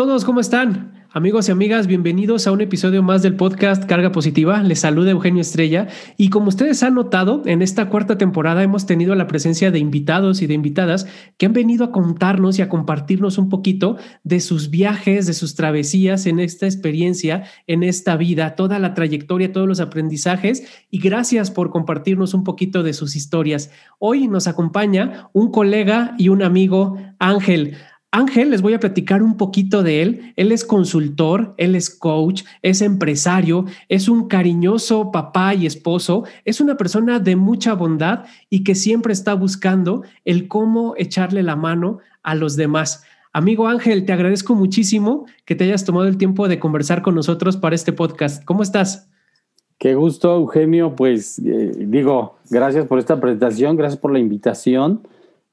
Todos, ¿cómo están? Amigos y amigas, bienvenidos a un episodio más del podcast Carga Positiva. Les saluda Eugenio Estrella y como ustedes han notado, en esta cuarta temporada hemos tenido la presencia de invitados y de invitadas que han venido a contarnos y a compartirnos un poquito de sus viajes, de sus travesías en esta experiencia, en esta vida, toda la trayectoria, todos los aprendizajes y gracias por compartirnos un poquito de sus historias. Hoy nos acompaña un colega y un amigo, Ángel. Ángel, les voy a platicar un poquito de él. Él es consultor, él es coach, es empresario, es un cariñoso papá y esposo, es una persona de mucha bondad y que siempre está buscando el cómo echarle la mano a los demás. Amigo Ángel, te agradezco muchísimo que te hayas tomado el tiempo de conversar con nosotros para este podcast. ¿Cómo estás? Qué gusto, Eugenio. Pues eh, digo, gracias por esta presentación, gracias por la invitación.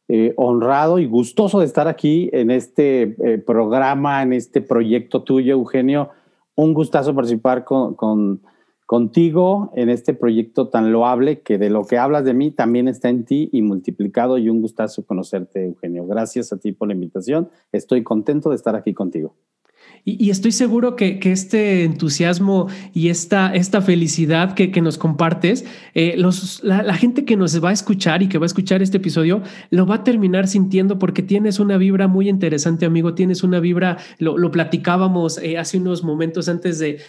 Eh, honrado y gustoso de estar aquí en este eh, programa, en este proyecto tuyo, Eugenio. Un gustazo participar con, contigo en este proyecto tan loable que de lo que hablas de mí también está en ti y multiplicado y un gustazo conocerte, Eugenio. Gracias a ti por la invitación. Estoy contento de estar aquí contigo. Y, estoy seguro que, este entusiasmo y esta, esta felicidad que, nos compartes, eh, los, la, gente que nos va a escuchar y que va a escuchar este episodio, lo va a terminar sintiendo porque tienes una vibra muy interesante, amigo. Tienes una vibra, lo, platicábamos eh, hace unos momentos antes de,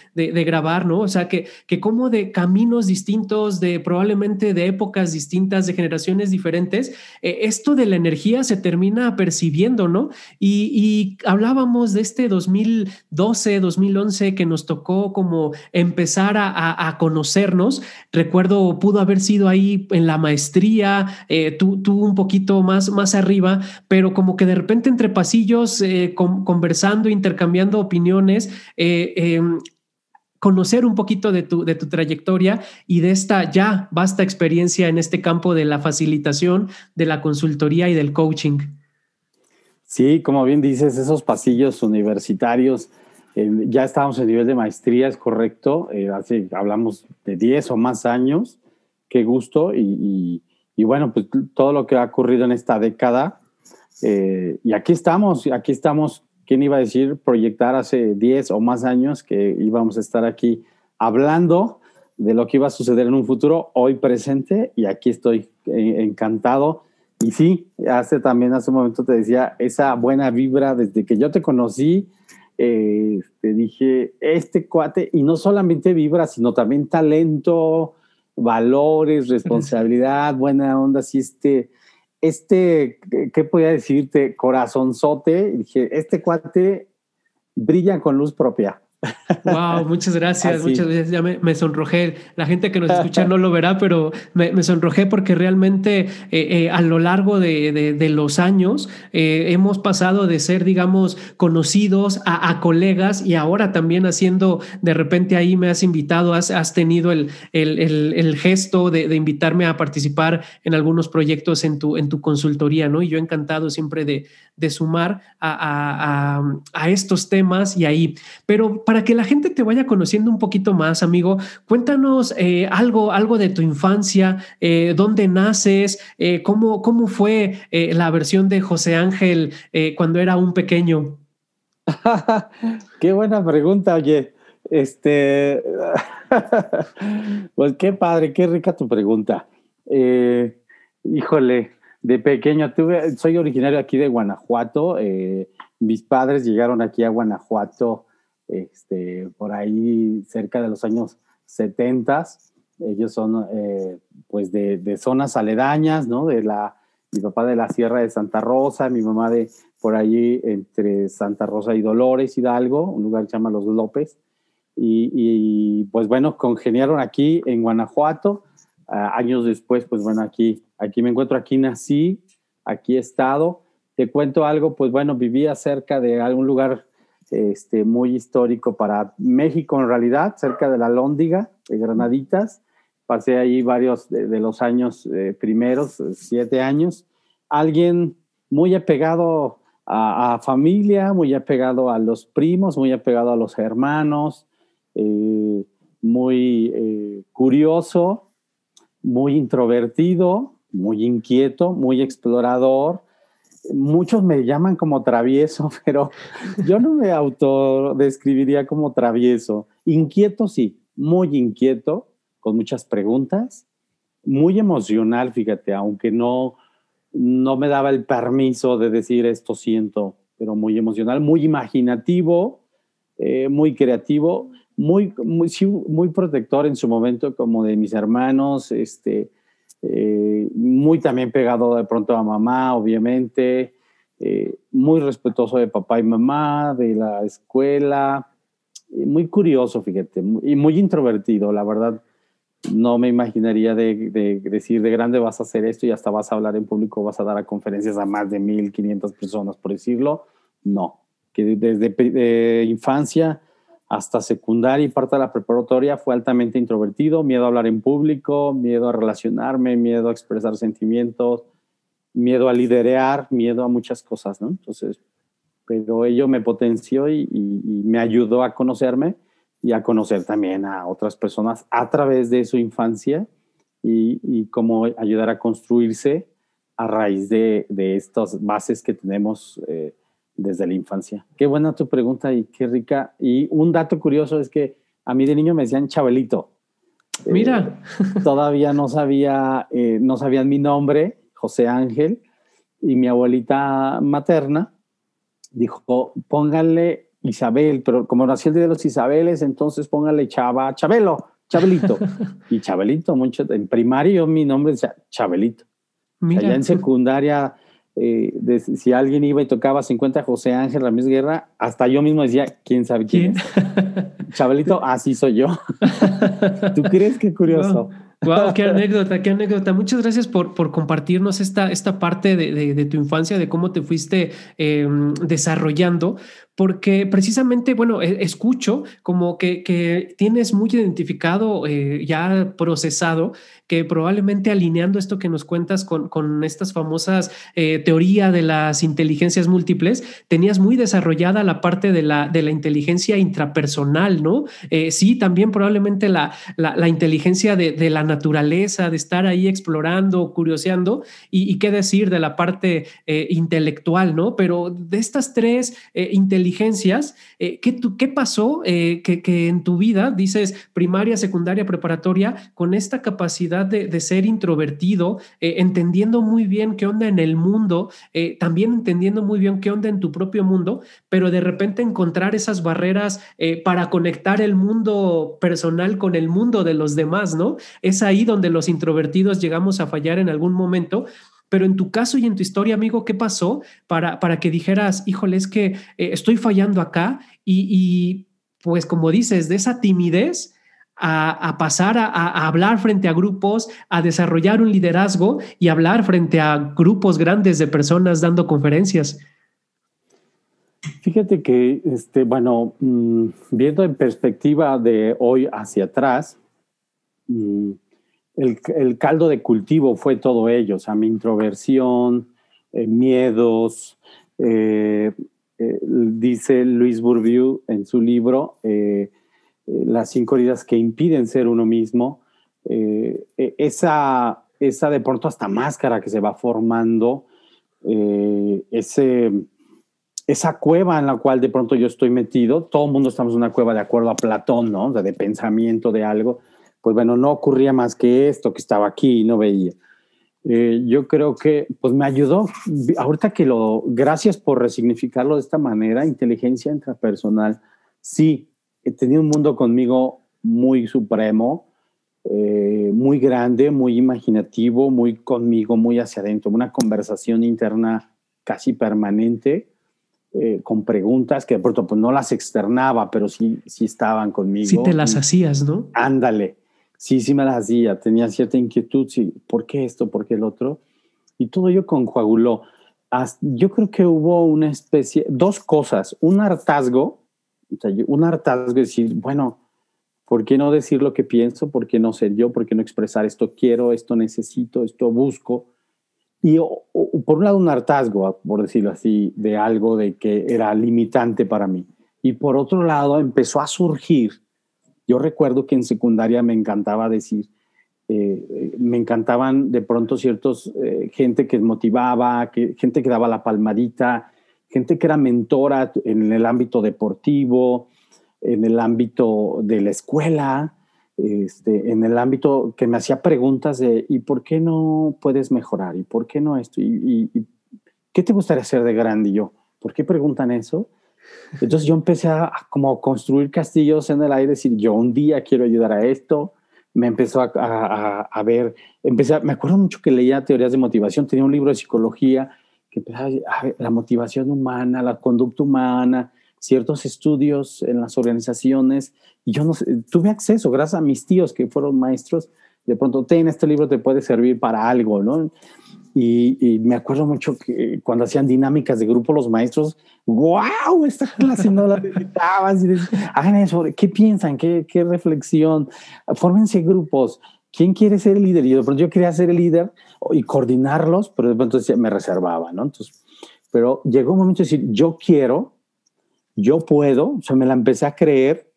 grabar, ¿no? O sea, que, que como de caminos distintos, de probablemente de épocas distintas, de generaciones diferentes, eh, esto de la energía se termina percibiendo, ¿no? Y, y hablábamos de este 2000 2012, 2011 que nos tocó como empezar a, conocernos. Recuerdo, pudo haber sido ahí en la maestría, eh, tú, un poquito más, más arriba, pero como que de repente entre pasillos, eh, conversando, intercambiando opiniones, eh, em, conocer un poquito de tu, de tu trayectoria y de esta ya vasta experiencia en este campo de la facilitación, de la consultoría y del coaching. Sí, como bien dices, esos pasillos universitarios, eh, ya estábamos en nivel de maestría, es correcto, eh, hablamos de 10 o más años, qué gusto, y, bueno, pues todo lo que ha ocurrido en esta década, eh, y aquí estamos, aquí estamos, ¿quién iba a decir proyectar hace 10 o más años que íbamos a estar aquí hablando de lo que iba a suceder en un futuro, hoy presente, y aquí estoy encantado y sí, hace también, hace un momento te decía, esa buena vibra desde que yo te conocí, eh, te dije, este cuate, y no solamente vibra, sino también talento, valores, responsabilidad, buena onda, así este, este, ¿qué podía decirte? Corazonzote, dije, este cuate brilla con luz propia. Wow, muchas gracias, muchas gracias. Ya me, sonrojé. La gente que nos escucha no lo verá, pero me, sonrojé porque realmente eh, eh, a lo largo de, los años eh, hemos pasado de ser, digamos, conocidos a, colegas y ahora también haciendo, de repente ahí me has invitado, has, has tenido el, el, gesto de, invitarme a participar en algunos proyectos en tu, en tu consultoría, ¿no? Y yo encantado siempre de, sumar a, a estos temas y ahí. Pero para que la gente te vaya conociendo un poquito más, amigo, cuéntanos eh, algo, algo de tu infancia, eh, dónde naces, eh, cómo, cómo fue la versión de José Ángel cuando era un pequeño. qué buena pregunta, oye. Este, pues qué padre, qué rica tu pregunta. híjole, de pequeño soy originario aquí de Guanajuato. mis padres llegaron aquí a Guanajuato este, por ahí cerca de los años 70. Ellos son eh, pues de, zonas aledañas, ¿no? De la, mi papá de la Sierra de Santa Rosa, mi mamá de por allí entre Santa Rosa y Dolores, Hidalgo, un lugar que se llama Los López. Y, pues bueno, congeniaron aquí en Guanajuato. años después, pues bueno, aquí, aquí me encuentro, aquí nací, aquí he estado. Te cuento algo, pues bueno, vivía cerca de algún lugar este, muy histórico para México en realidad, cerca de la Lóndiga, de Granaditas. Pasé ahí varios de, los años eh, primeros, siete años. Alguien muy apegado a, familia, muy apegado a los primos, muy apegado a los hermanos, eh, muy eh, curioso, muy introvertido, muy inquieto, muy explorador, muchos me llaman como travieso, pero yo no me autodescribiría como travieso. Inquieto, sí, muy inquieto, con muchas preguntas, muy emocional, fíjate, aunque no, no me daba el permiso de decir esto siento, pero muy emocional, muy imaginativo, eh, muy creativo, muy, muy, muy protector en su momento como de mis hermanos, este, eh, muy también pegado de pronto a mamá, obviamente, eh, muy respetuoso de papá y mamá, de la escuela, muy curioso, fíjate, y muy introvertido, la verdad. No me imaginaría de, decir de grande vas a hacer esto y hasta vas a hablar en público, vas a dar a conferencias a más de 1500 personas, por decirlo. No, que desde infancia hasta secundaria y parte de la preparatoria fue altamente introvertido, miedo a hablar en público, miedo a relacionarme, miedo a expresar sentimientos, miedo a liderear, miedo a muchas cosas, ¿no? Entonces, pero ello me potenció y, me ayudó a conocerme y a conocer también a otras personas a través de su infancia y, cómo ayudar a construirse a raíz de, estas bases que tenemos eh, desde la infancia. Qué buena tu pregunta y qué rica. Y un dato curioso es que a mí de niño me decían Chabelito. Mira. Eh, todavía no sabía, eh, no sabían mi nombre, José Ángel, y mi abuelita materna dijo, póngale Isabel, pero como nació el día de los Isabeles, entonces póngale Chava, Chabelo, Chabelito. y Chabelito, mucho, en primario mi nombre decía Chabelito. Mira. Allá en secundaria eh, si alguien iba y tocaba 50 José Ángel Ramírez Guerra, hasta yo mismo decía, ¿quién sabe quién? Chavalito, así soy yo. ¿Tú crees que curioso? Wow, qué anécdota, qué anécdota. Muchas gracias por, por compartirnos esta, esta parte de, de, tu infancia, de cómo te fuiste em, desarrollando, porque precisamente, bueno, e, escucho como que, que tienes muy identificado, eh, ya procesado, que probablemente alineando esto que nos cuentas con, con estas famosas eh, teoría de las inteligencias múltiples, tenías muy desarrollada la parte de la, de la inteligencia intrapersonal, ¿no? Eh, sí, también probablemente la, la, inteligencia de, de, la naturaleza, de estar ahí explorando, curioseando, y, y qué decir de la parte intelectual, ¿no? Pero de estas tres inteligencias, inteligencias, eh, ¿qué, ¿qué, pasó eh, que, en tu vida, dices primaria, secundaria, preparatoria, con esta capacidad de, ser introvertido, eh, entendiendo muy bien qué onda en el mundo, también entendiendo muy bien qué onda en tu propio mundo, pero de repente encontrar esas barreras para conectar el mundo personal con el mundo de los demás, ¿no? Es ahí donde los introvertidos llegamos a fallar en algún momento pero en tu caso y en tu historia, amigo, ¿qué pasó para, para que dijeras, híjole, es que eh, estoy fallando acá? Y, pues como dices, de esa timidez a, pasar a, hablar frente a grupos, a desarrollar un liderazgo y hablar frente a grupos grandes de personas dando conferencias. Fíjate que, este, bueno, mm, viendo en perspectiva de hoy hacia atrás, mm, el, caldo de cultivo fue todo ello, o sea, mi introversión, eh, miedos. Eh, eh, dice Luis Bourdieu en su libro, Las cinco heridas que impiden ser uno mismo. esa, esa de pronto hasta máscara que se va formando, ese, esa cueva en la cual de pronto yo estoy metido, todo el mundo estamos en una cueva de acuerdo a Platón, ¿no? de pensamiento de algo pues bueno, no ocurría más que esto que estaba aquí y no veía. Eh, yo creo que pues me ayudó. Ahorita que lo, gracias por resignificarlo de esta manera, inteligencia intrapersonal. Sí, tenido un mundo conmigo muy supremo, eh, muy grande, muy imaginativo, muy conmigo, muy hacia adentro, una conversación interna casi permanente, eh, con preguntas que de pronto pues no las externaba, pero sí, sí estaban conmigo. Sí te las hacías, ¿no? Ándale sí, sí me las hacía, tenía cierta inquietud, sí, ¿por qué esto? ¿Por qué el otro? Y todo ello conjuaguló. Yo creo que hubo una especie, dos cosas, un hartazgo, un hartazgo de decir, bueno, ¿por qué no decir lo que pienso? ¿Por qué no ser yo? ¿Por qué no expresar esto quiero, esto necesito, esto busco? Y por un lado un hartazgo, por decirlo así, de algo de que era limitante para mí. Y por otro lado empezó a surgir yo recuerdo que en secundaria me encantaba decir, eh, me encantaban de pronto ciertos eh, gente que motivaba, que, gente que daba la palmadita, gente que era mentora en el ámbito deportivo, en el ámbito de la escuela, este, en el ámbito que me hacía preguntas de ¿y por qué no puedes mejorar? ¿y por qué no esto? ¿y, y qué te gustaría hacer de grande? Y yo, ¿por qué preguntan eso? Entonces yo empecé a, como construir castillos en el aire, decir, yo un día quiero ayudar a esto. Me empezó a, a, a ver, empecé, me acuerdo mucho que leía teorías de motivación, tenía un libro de psicología que empezaba a ver la motivación humana, la conducta humana, ciertos estudios en las organizaciones. Y yo no sé, tuve acceso, gracias a mis tíos que fueron maestros, de pronto, ten, este libro te puede servir para algo, ¿no? Y, me acuerdo mucho que cuando hacían dinámicas de grupo los maestros, wow, esta clase no la necesitabas. Hagan eso, ¿qué piensan? ¿Qué, ¿Qué, reflexión? Fórmense grupos. ¿Quién quiere ser el líder? Y de pronto yo quería ser el líder y coordinarlos, pero pronto me reservaba, ¿no? Entonces, pero llegó un momento de decir, yo quiero, yo puedo, o sea, me la empecé a creer,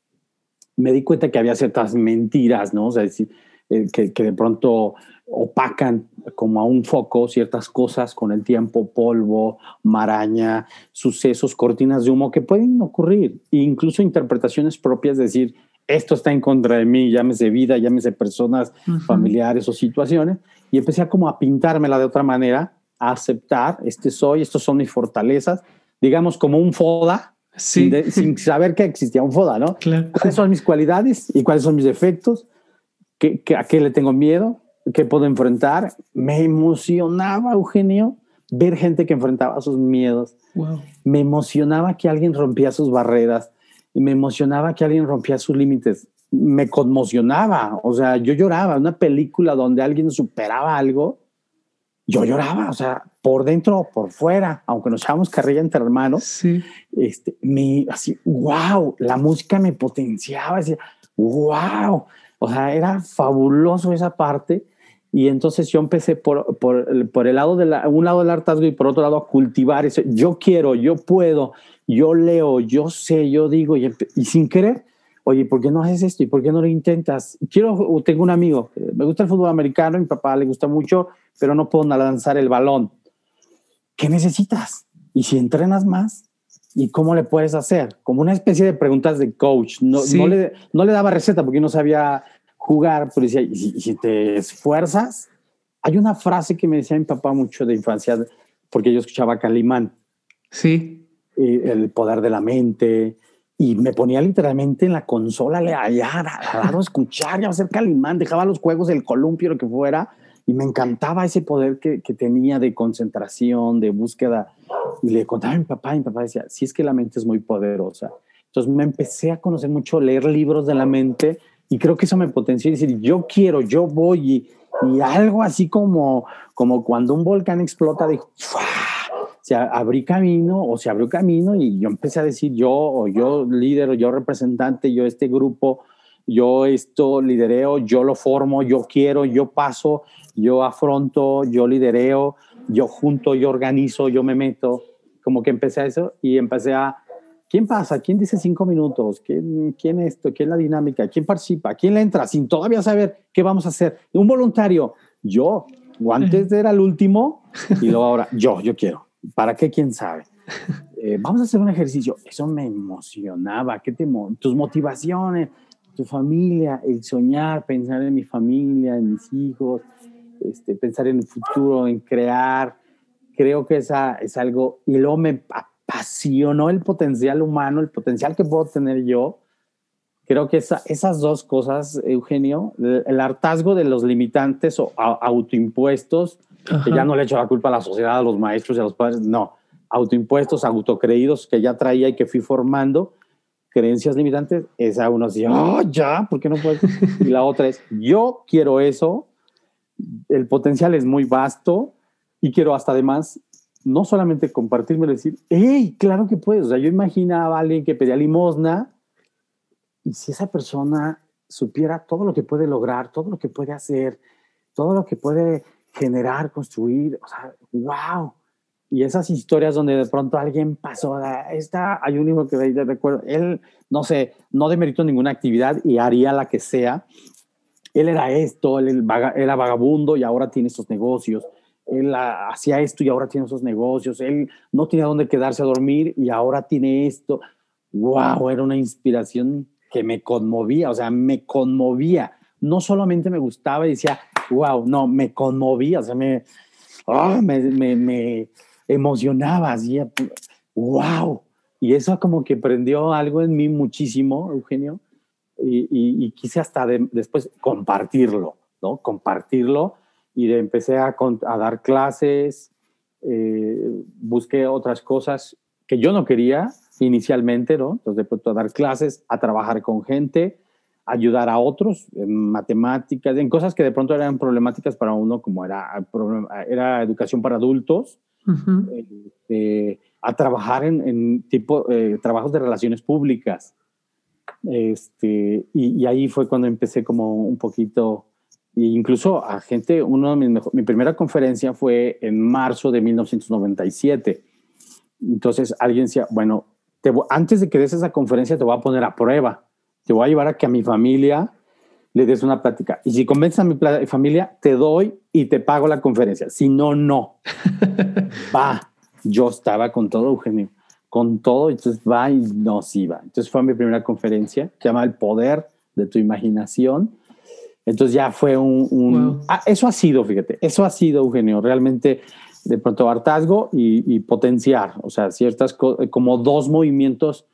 me di cuenta que había ciertas mentiras, ¿no? O sea, decir, eh, que, que de pronto opacan como a un foco ciertas cosas con el tiempo, polvo, maraña, sucesos, cortinas de humo que pueden ocurrir, e incluso interpretaciones propias, decir, esto está en contra de mí, llámese vida, llámese personas familiares o situaciones, y empecé a como a pintármela de otra manera, a aceptar, este soy, estos son mis fortalezas, digamos como un foda, sin, sin, saber que existía un foda, ¿no? ¿Cuáles son mis cualidades y cuáles son mis defectos? ¿Qué, qué, ¿A qué le tengo miedo? que puedo enfrentar. Me emocionaba, Eugenio, ver gente que enfrentaba sus miedos. Me emocionaba que alguien rompía sus barreras y me emocionaba que alguien rompía sus límites. Me conmocionaba, o sea, yo lloraba. Una película donde alguien superaba algo, yo lloraba, o sea, por dentro o por fuera, aunque nos echábamos carrilla entre hermanos. Sí. Este, me, así, wow, la música me potenciaba, decía, wow, o sea, era fabuloso esa parte y entonces yo empecé por, por, por el lado de la, un lado del hartazgo y por otro lado a cultivar ese, yo quiero, yo puedo, yo leo, yo sé, yo digo, y, y sin querer, oye, ¿por qué no haces esto? ¿Y por qué no lo intentas? Quiero, tengo un amigo, me gusta el fútbol americano, mi papá le gusta mucho, pero no puedo lanzar el balón. ¿Qué necesitas? Y si entrenas más, ¿y cómo le puedes hacer? Como una especie de preguntas de coach. No, no, le, no le daba receta porque no sabía jugar, pero decía, si, te esfuerzas, hay una frase que me decía mi papá mucho de infancia, porque yo escuchaba Calimán. Sí. el poder de la mente. Y me ponía literalmente en la consola a, a, a, escuchar y a hacer Calimán. Dejaba los juegos, el columpio, lo que fuera. Y me encantaba ese poder que, que tenía de concentración, de búsqueda. Y le contaba a mi papá, y mi papá decía, si es que la mente es muy poderosa. Entonces me empecé a conocer mucho, leer libros de la mente y creo que eso me potenció y decir, yo quiero, yo voy y, algo así como, como cuando un volcán explota, dijo, se abrí camino o se abrió camino y yo empecé a decir yo o yo líder o yo representante, yo este grupo, yo esto lidereo, yo lo formo, yo quiero, yo paso, yo afronto, yo lidereo, yo junto, yo organizo, yo me meto, como que empecé a eso y empecé a, ¿Quién pasa? ¿Quién dice cinco minutos? ¿Quién, quién esto? ¿Quién la dinámica? ¿Quién participa? ¿Quién le entra sin todavía saber qué vamos a hacer? Un voluntario. Yo, o antes era el último y luego ahora yo, yo quiero. ¿Para qué? ¿Quién sabe? Eh, vamos a hacer un ejercicio. Eso me emocionaba. ¿Qué te tus motivaciones? Tu familia, el soñar, pensar en mi familia, en mis hijos, este, pensar en el futuro, en crear. Creo que esa es algo. Y luego me apasionó el potencial humano, el potencial que puedo tener yo. Creo que esa, esas dos cosas, Eugenio, el, hartazgo de los limitantes o autoimpuestos, que ya no le echo la culpa a la sociedad, a los maestros y a los padres, no, autoimpuestos, autocreídos que ya traía y que fui formando, creencias limitantes, esa uno dice, oh, ya, ¿por qué no puedo? y la otra es, yo quiero eso, el potencial es muy vasto y quiero hasta además no solamente compartirme, decir, hey, claro que puedes. O sea, yo imaginaba a alguien que pedía limosna y si esa persona supiera todo lo que puede lograr, todo lo que puede hacer, todo lo que puede generar, construir, o sea, wow. Y esas historias donde de pronto alguien pasó, esta, hay un libro que recuerdo, él, no sé, no demeritó ninguna actividad y haría la que sea, él era esto, él era vagabundo y ahora tiene estos negocios. Él hacía esto y ahora tiene esos negocios. Él no tenía dónde quedarse a dormir y ahora tiene esto. ¡Wow! Era una inspiración que me conmovía, o sea, me conmovía. No solamente me gustaba y decía, wow, no, me conmovía, o sea, me, ah, me, me, me, emocionaba, así, wow. Y eso como que prendió algo en mí muchísimo, Eugenio, y, quise hasta después compartirlo, ¿no? Compartirlo y empecé a, dar clases, eh, busqué otras cosas que yo no quería inicialmente, ¿no? Entonces de pronto a dar clases, a trabajar con gente, ayudar a otros en matemáticas, en cosas que de pronto eran problemáticas para uno, como era, era educación para adultos, este, a trabajar en, tipo eh, trabajos de relaciones públicas. Este, y, ahí fue cuando empecé como un poquito, e incluso a gente, uno de mis mi primera conferencia fue en marzo de 1997. Entonces alguien decía, bueno, antes de que des esa conferencia te voy a poner a prueba, te voy a llevar a que a mi familia le des una plática. Y si convences a mi familia, te doy y te pago la conferencia. Si no, no. va. Yo estaba con todo, Eugenio con todo, entonces va y nos iba. Entonces fue mi primera conferencia, se llama El Poder de tu Imaginación. Entonces ya fue un... Ah, eso ha sido, fíjate, eso ha sido, Eugenio, realmente de pronto hartazgo y, potenciar, o sea, ciertas como dos movimientos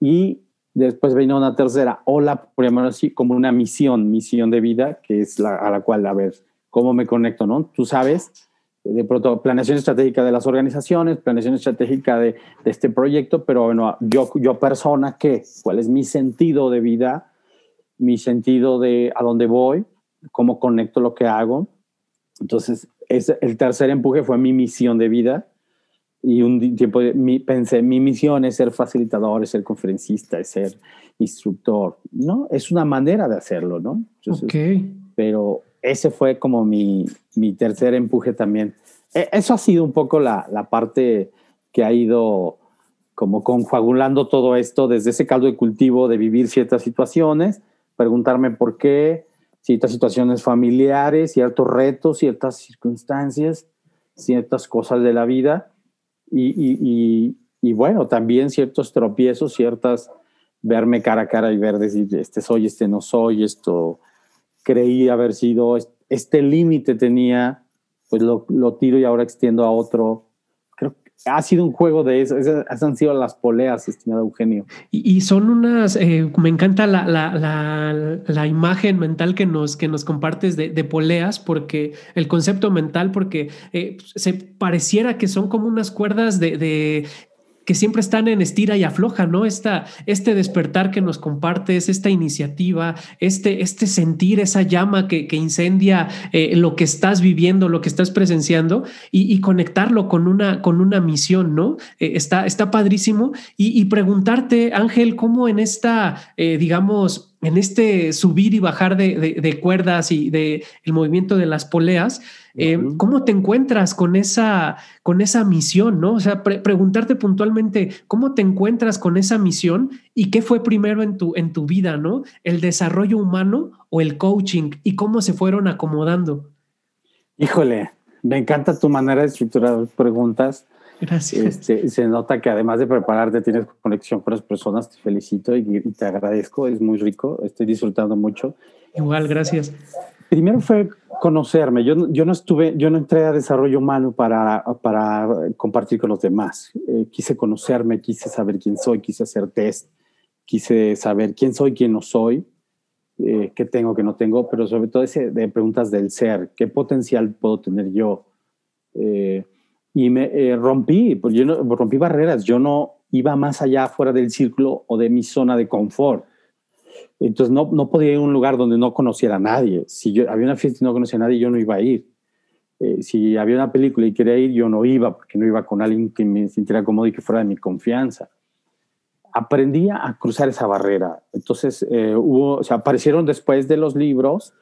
y después vino una tercera ola, por llamarlo así, como una misión, misión de vida, que es a la cual, a ver, ¿cómo me conecto, no? Tú sabes de pronto planeación estratégica de las organizaciones, planeación estratégica de, de, este proyecto, pero bueno, yo, yo persona, ¿qué? ¿Cuál es mi sentido de vida? Mi sentido de a dónde voy, cómo conecto lo que hago. Entonces, es, el tercer empuje fue mi misión de vida y un tiempo mi, pensé, mi misión es ser facilitador, es ser conferencista, es ser instructor, ¿no? Es una manera de hacerlo, ¿no? Entonces, Pero ese fue como mi, mi tercer empuje también. E, eso ha sido un poco la, la, parte que ha ido como conjuagulando todo esto desde ese caldo de cultivo de vivir ciertas situaciones, preguntarme por qué, ciertas situaciones familiares, ciertos retos, ciertas circunstancias, ciertas cosas de la vida y, bueno, también ciertos tropiezos, ciertas verme cara a cara y ver decir, este soy, este no soy, esto creí haber sido, este límite tenía, pues lo, lo, tiro y ahora extiendo a otro. Ha sido un juego de eso, esas han sido las poleas, estimado Eugenio. Y, son unas, eh, me encanta la, la, la, la, imagen mental que nos, que nos compartes de, de poleas, porque el concepto mental, porque eh, se pareciera que son como unas cuerdas de, de que siempre están en estira y afloja, ¿no? Esta, este despertar que nos compartes, esta iniciativa, este, este sentir, esa llama que, incendia eh, lo que estás viviendo, lo que estás presenciando y, conectarlo con una, con una misión, ¿no? Eh, está, está padrísimo. Y, preguntarte, Ángel, ¿cómo en esta, eh, digamos, en este subir y bajar de, de, cuerdas y de el movimiento de las poleas, eh, ¿Cómo te encuentras con esa, con esa misión? ¿no? O sea, preguntarte puntualmente cómo te encuentras con esa misión y qué fue primero en tu, en tu vida, ¿no? ¿El desarrollo humano o el coaching y cómo se fueron acomodando? Híjole, me encanta tu manera de estructurar preguntas. Gracias. Este, se nota que además de prepararte tienes conexión con las personas. Te felicito y, y te agradezco. Es muy rico. Estoy disfrutando mucho. Igual, gracias. Primero fue conocerme. Yo, yo no estuve, yo no entré a desarrollo humano para, para compartir con los demás. Eh, quise conocerme, quise saber quién soy, quise hacer test, quise saber quién soy, quién no soy, eh, qué tengo, qué no tengo, pero sobre todo ese de preguntas del ser, qué potencial puedo tener yo. Eh, y me rompí, pues yo no, rompí barreras. Yo no iba más allá fuera del círculo o de mi zona de confort entonces no, no podía ir a un lugar donde no conociera a nadie. Si yo había una fiesta y no conocía a nadie, yo no iba a ir. Eh, si había una película y quería ir, yo no iba porque no iba con alguien que me sintiera cómodo y que fuera de mi confianza. Aprendí a cruzar esa barrera. Entonces, eh, hubo, o sea, aparecieron después de los libros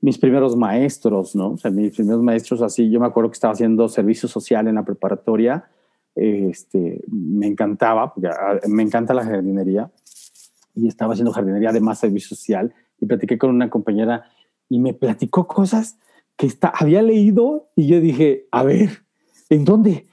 mis primeros maestros, ¿no? O sea, mis primeros maestros así. Yo me acuerdo que estaba haciendo servicio social en la preparatoria. Este, me encantaba, porque ah, me encanta la jardinería y estaba haciendo jardinería de más servicio social y platiqué con una compañera y me platicó cosas que está, había leído y yo dije, a ver, ¿en dónde?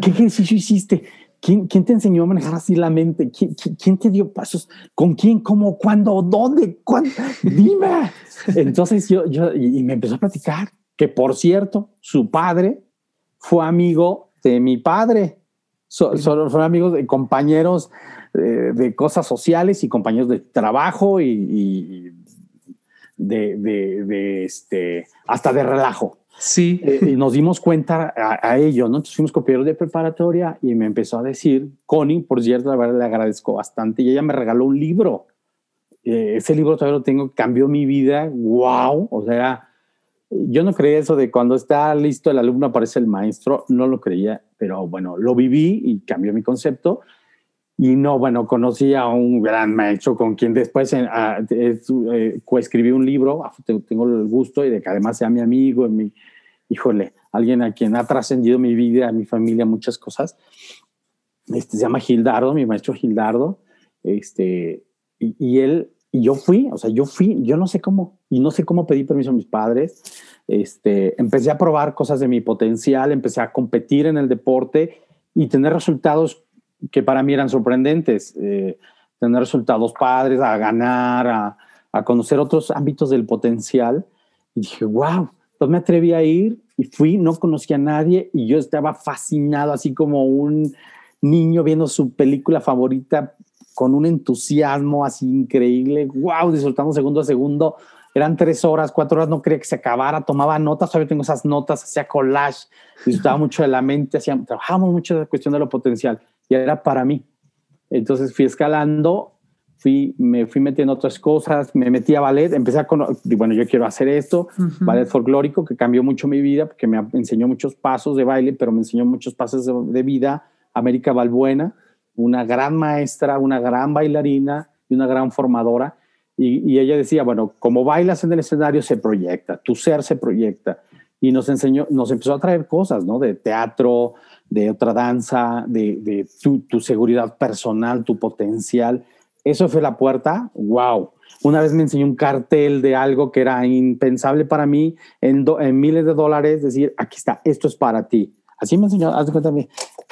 ¿Qué, ejercicio hiciste? ¿Quién, ¿Quién, te enseñó a manejar así la mente? ¿Quién, ¿Quién, te dio pasos? ¿Con quién? ¿Cómo? ¿Cuándo? ¿Dónde? ¿Cuándo? Dime. Entonces yo, yo, y me empezó a platicar que, por cierto, su padre fue amigo de mi padre. So, fueron amigos de compañeros eh, de cosas sociales y compañeros de trabajo y, de, de, este, hasta de relajo. Sí. Eh, y nos dimos cuenta a, ello, ¿no? Entonces fuimos compañeros de preparatoria y me empezó a decir, Connie, por cierto, la verdad le agradezco bastante, y ella me regaló un libro. Eh, ese libro todavía lo tengo, cambió mi vida, wow, o sea, yo no creía eso de cuando está listo el alumno aparece el maestro, no lo creía, pero bueno, lo viví y cambió mi concepto. Y no, bueno, conocí a un gran maestro con quien después eh, eh, coescribí un libro, ah, tengo el gusto y de que además sea mi amigo, mi, híjole, alguien a quien ha trascendido mi vida, mi familia, muchas cosas. Este, se llama Gildardo, mi maestro Gildardo, este, y, y él y yo fui, o sea, yo fui, yo no sé cómo, y no sé cómo pedí permiso a mis padres. Este, empecé a probar cosas de mi potencial, empecé a competir en el deporte y tener resultados que para mí eran sorprendentes. Eh, tener resultados padres, a ganar, a, conocer otros ámbitos del potencial. Y dije, wow, pues me atreví a ir y fui, no conocía a nadie y yo estaba fascinado, así como un niño viendo su película favorita con un entusiasmo así increíble, wow, disfrutando segundo a segundo. Eran tres horas, cuatro horas, no quería que se acabara, tomaba notas, todavía tengo esas notas, hacía collage, disfrutaba mucho de la mente, hacía, trabajamos mucho de la cuestión de lo potencial y era para mí. Entonces fui escalando, fui, me fui metiendo otras cosas, me metí a ballet, empecé a, bueno, yo quiero hacer esto, ballet folclórico, que cambió mucho mi vida, porque me enseñó muchos pasos de baile, pero me enseñó muchos pasos de, de vida, América Balbuena, una gran maestra, una gran bailarina y una gran formadora. Y, ella decía, bueno, como bailas en el escenario se proyecta, tu ser se proyecta. Y nos enseñó, nos empezó a traer cosas, ¿no? De teatro, de otra danza, de, tu, seguridad personal, tu potencial. Eso fue la puerta, wow. Una vez me enseñó un cartel de algo que era impensable para mí, en, en miles de dólares, decir, aquí está, esto es para ti. Así me enseñó, haz de cuenta,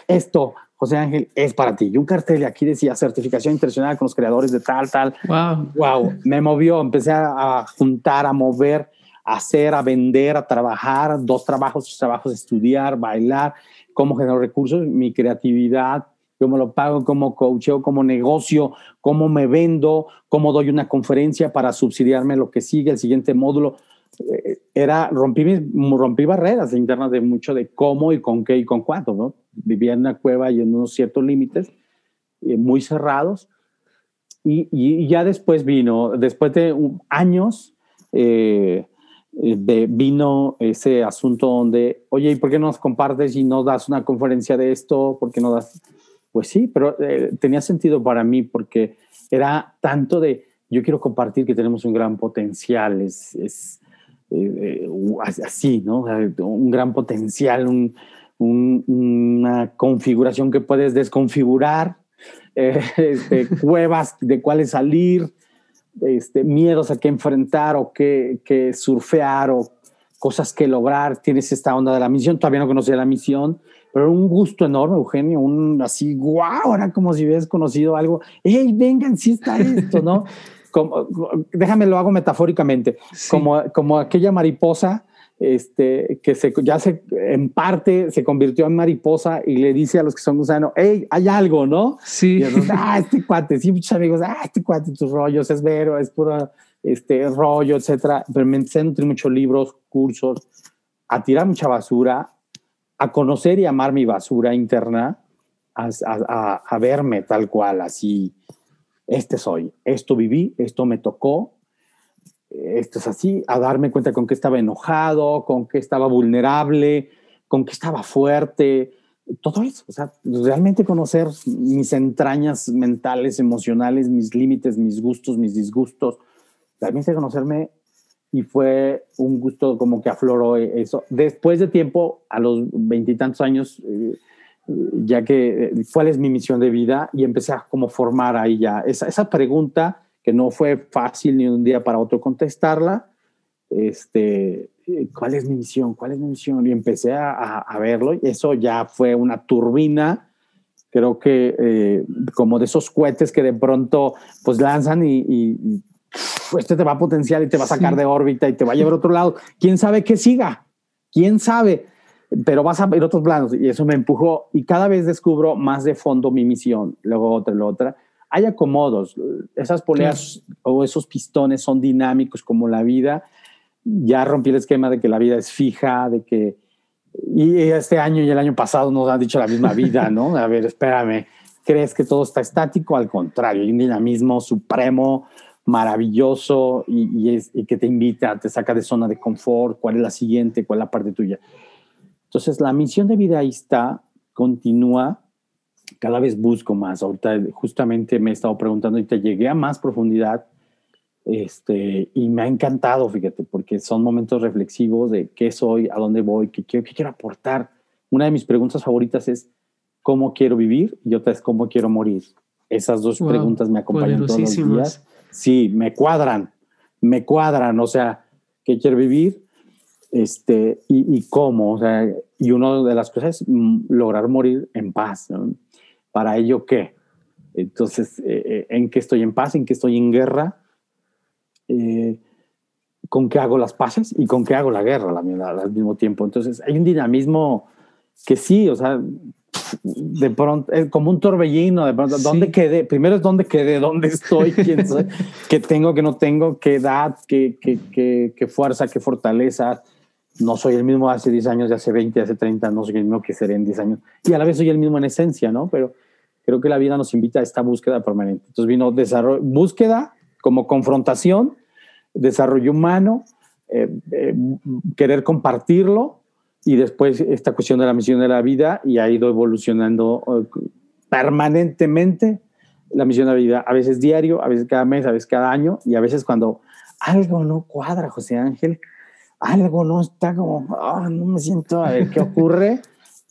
esto, José Ángel, es para ti. Y un cartel de aquí decía certificación internacional con los creadores de tal, tal. Wow. Wow. Me movió, empecé a, juntar, a mover, hacer, a vender, a trabajar, dos trabajos, tres trabajos, estudiar, bailar, cómo genero recursos, mi creatividad, cómo lo pago, cómo coacheo, cómo negocio, cómo me vendo, cómo doy una conferencia para subsidiarme lo que sigue, el siguiente módulo. Eh, era, rompí, rompí barreras internas de mucho de cómo y con qué y con cuánto, ¿no? vivía en una cueva y en unos ciertos límites eh, muy cerrados. Y, ya después vino, después de años, eh, de, vino ese asunto donde, oye, ¿y por qué no nos compartes y no das una conferencia de esto? ¿Por qué no das? Pues sí, pero eh, tenía sentido para mí porque era tanto de, yo quiero compartir que tenemos un gran potencial, es, es así, ¿no? Un gran potencial, un, una configuración que puedes desconfigurar, eh, este, cuevas de cuáles salir, este, miedos a qué enfrentar o qué, surfear o cosas que lograr. Tienes esta onda de la misión, todavía no conocía la misión, pero un gusto enorme, Eugenio, un así, guau, era como si hubieras conocido algo. ¡Hey, vengan, sí está esto, ¿no? Como, déjame lo hago metafóricamente, como, como aquella mariposa este, que se, ya se, en parte se convirtió en mariposa y le dice a los que son gusanos, hey, hay algo, ¿no? Sí. Y ah, este cuate, sí, muchos amigos, ah, este cuate, tus rollos, es vero, es puro este, rollo, etcétera. Pero me empecé a nutrir muchos libros, cursos, a tirar mucha basura, a conocer y amar mi basura interna, a, a, a verme tal cual, así, este soy, esto viví, esto me tocó, esto es así, a darme cuenta con que estaba enojado, con que estaba vulnerable, con que estaba fuerte, todo eso, o sea, realmente conocer mis entrañas mentales, emocionales, mis límites, mis gustos, mis disgustos, realmente conocerme y fue un gusto como que afloró eso. Después de tiempo, a los veintitantos años, eh, ya que, eh, ¿cuál es mi misión de vida? Y empecé a como formar ahí ya esa, esa pregunta que no fue fácil ni un día para otro contestarla, este, ¿cuál es mi misión? ¿Cuál es mi misión? Y empecé a, a, verlo y eso ya fue una turbina, creo que eh, como de esos cohetes que de pronto pues lanzan y, y, este te va a potenciar y te va a sacar de órbita y te va a llevar a otro lado. ¿Quién sabe qué siga? ¿Quién sabe? Pero vas a ver otros planos y eso me empujó y cada vez descubro más de fondo mi misión, luego otra, luego otra. Hay acomodos, esas poleas o esos pistones son dinámicos como la vida. Ya rompí el esquema de que la vida es fija, de que y este año y el año pasado nos han dicho la misma vida, ¿no? A ver, espérame, ¿crees que todo está estático? Al contrario, hay un dinamismo supremo, maravilloso y, y, es, y, que te invita, te saca de zona de confort, cuál es la siguiente, cuál es la parte tuya. Entonces, la misión de vida ahí está, continúa, cada vez busco más. Ahorita justamente me he estado preguntando y te llegué a más profundidad este, y me ha encantado, fíjate, porque son momentos reflexivos de qué soy, a dónde voy, qué quiero, qué quiero aportar. Una de mis preguntas favoritas es cómo quiero vivir y otra es cómo quiero morir. Esas dos preguntas me acompañan todos los días sí, me cuadran, me cuadran, o sea, ¿qué quiero vivir? Este, y, cómo, o sea, y una de las cosas es mm, lograr morir en paz. ¿Para ello qué? Entonces, eh, eh, ¿en qué estoy en paz? ¿En qué estoy en guerra? Eh, ¿Con qué hago las paces? Y con qué hago la guerra al mismo tiempo. Entonces, hay un dinamismo que sí, o sea, de pronto, es como un torbellino, de pronto, ¿dónde quedé? Primero es dónde quedé, dónde estoy, quién soy, qué tengo, qué no tengo, qué edad, qué, qué, qué, qué, fuerza, qué fortaleza. No soy el mismo hace 10 años, de hace 20, hace 30, no soy el mismo que seré en 10 años. Y a la vez soy el mismo en esencia, ¿no? Pero creo que la vida nos invita a esta búsqueda permanente. Entonces vino búsqueda como confrontación, desarrollo humano, eh, eh, querer compartirlo y después esta cuestión de la misión de la vida y ha ido evolucionando eh, permanentemente la misión de la vida, a veces diario, a veces cada mes, a veces cada año y a veces cuando algo no cuadra, José Ángel, algo no está como, oh, no me siento, a ver qué ocurre,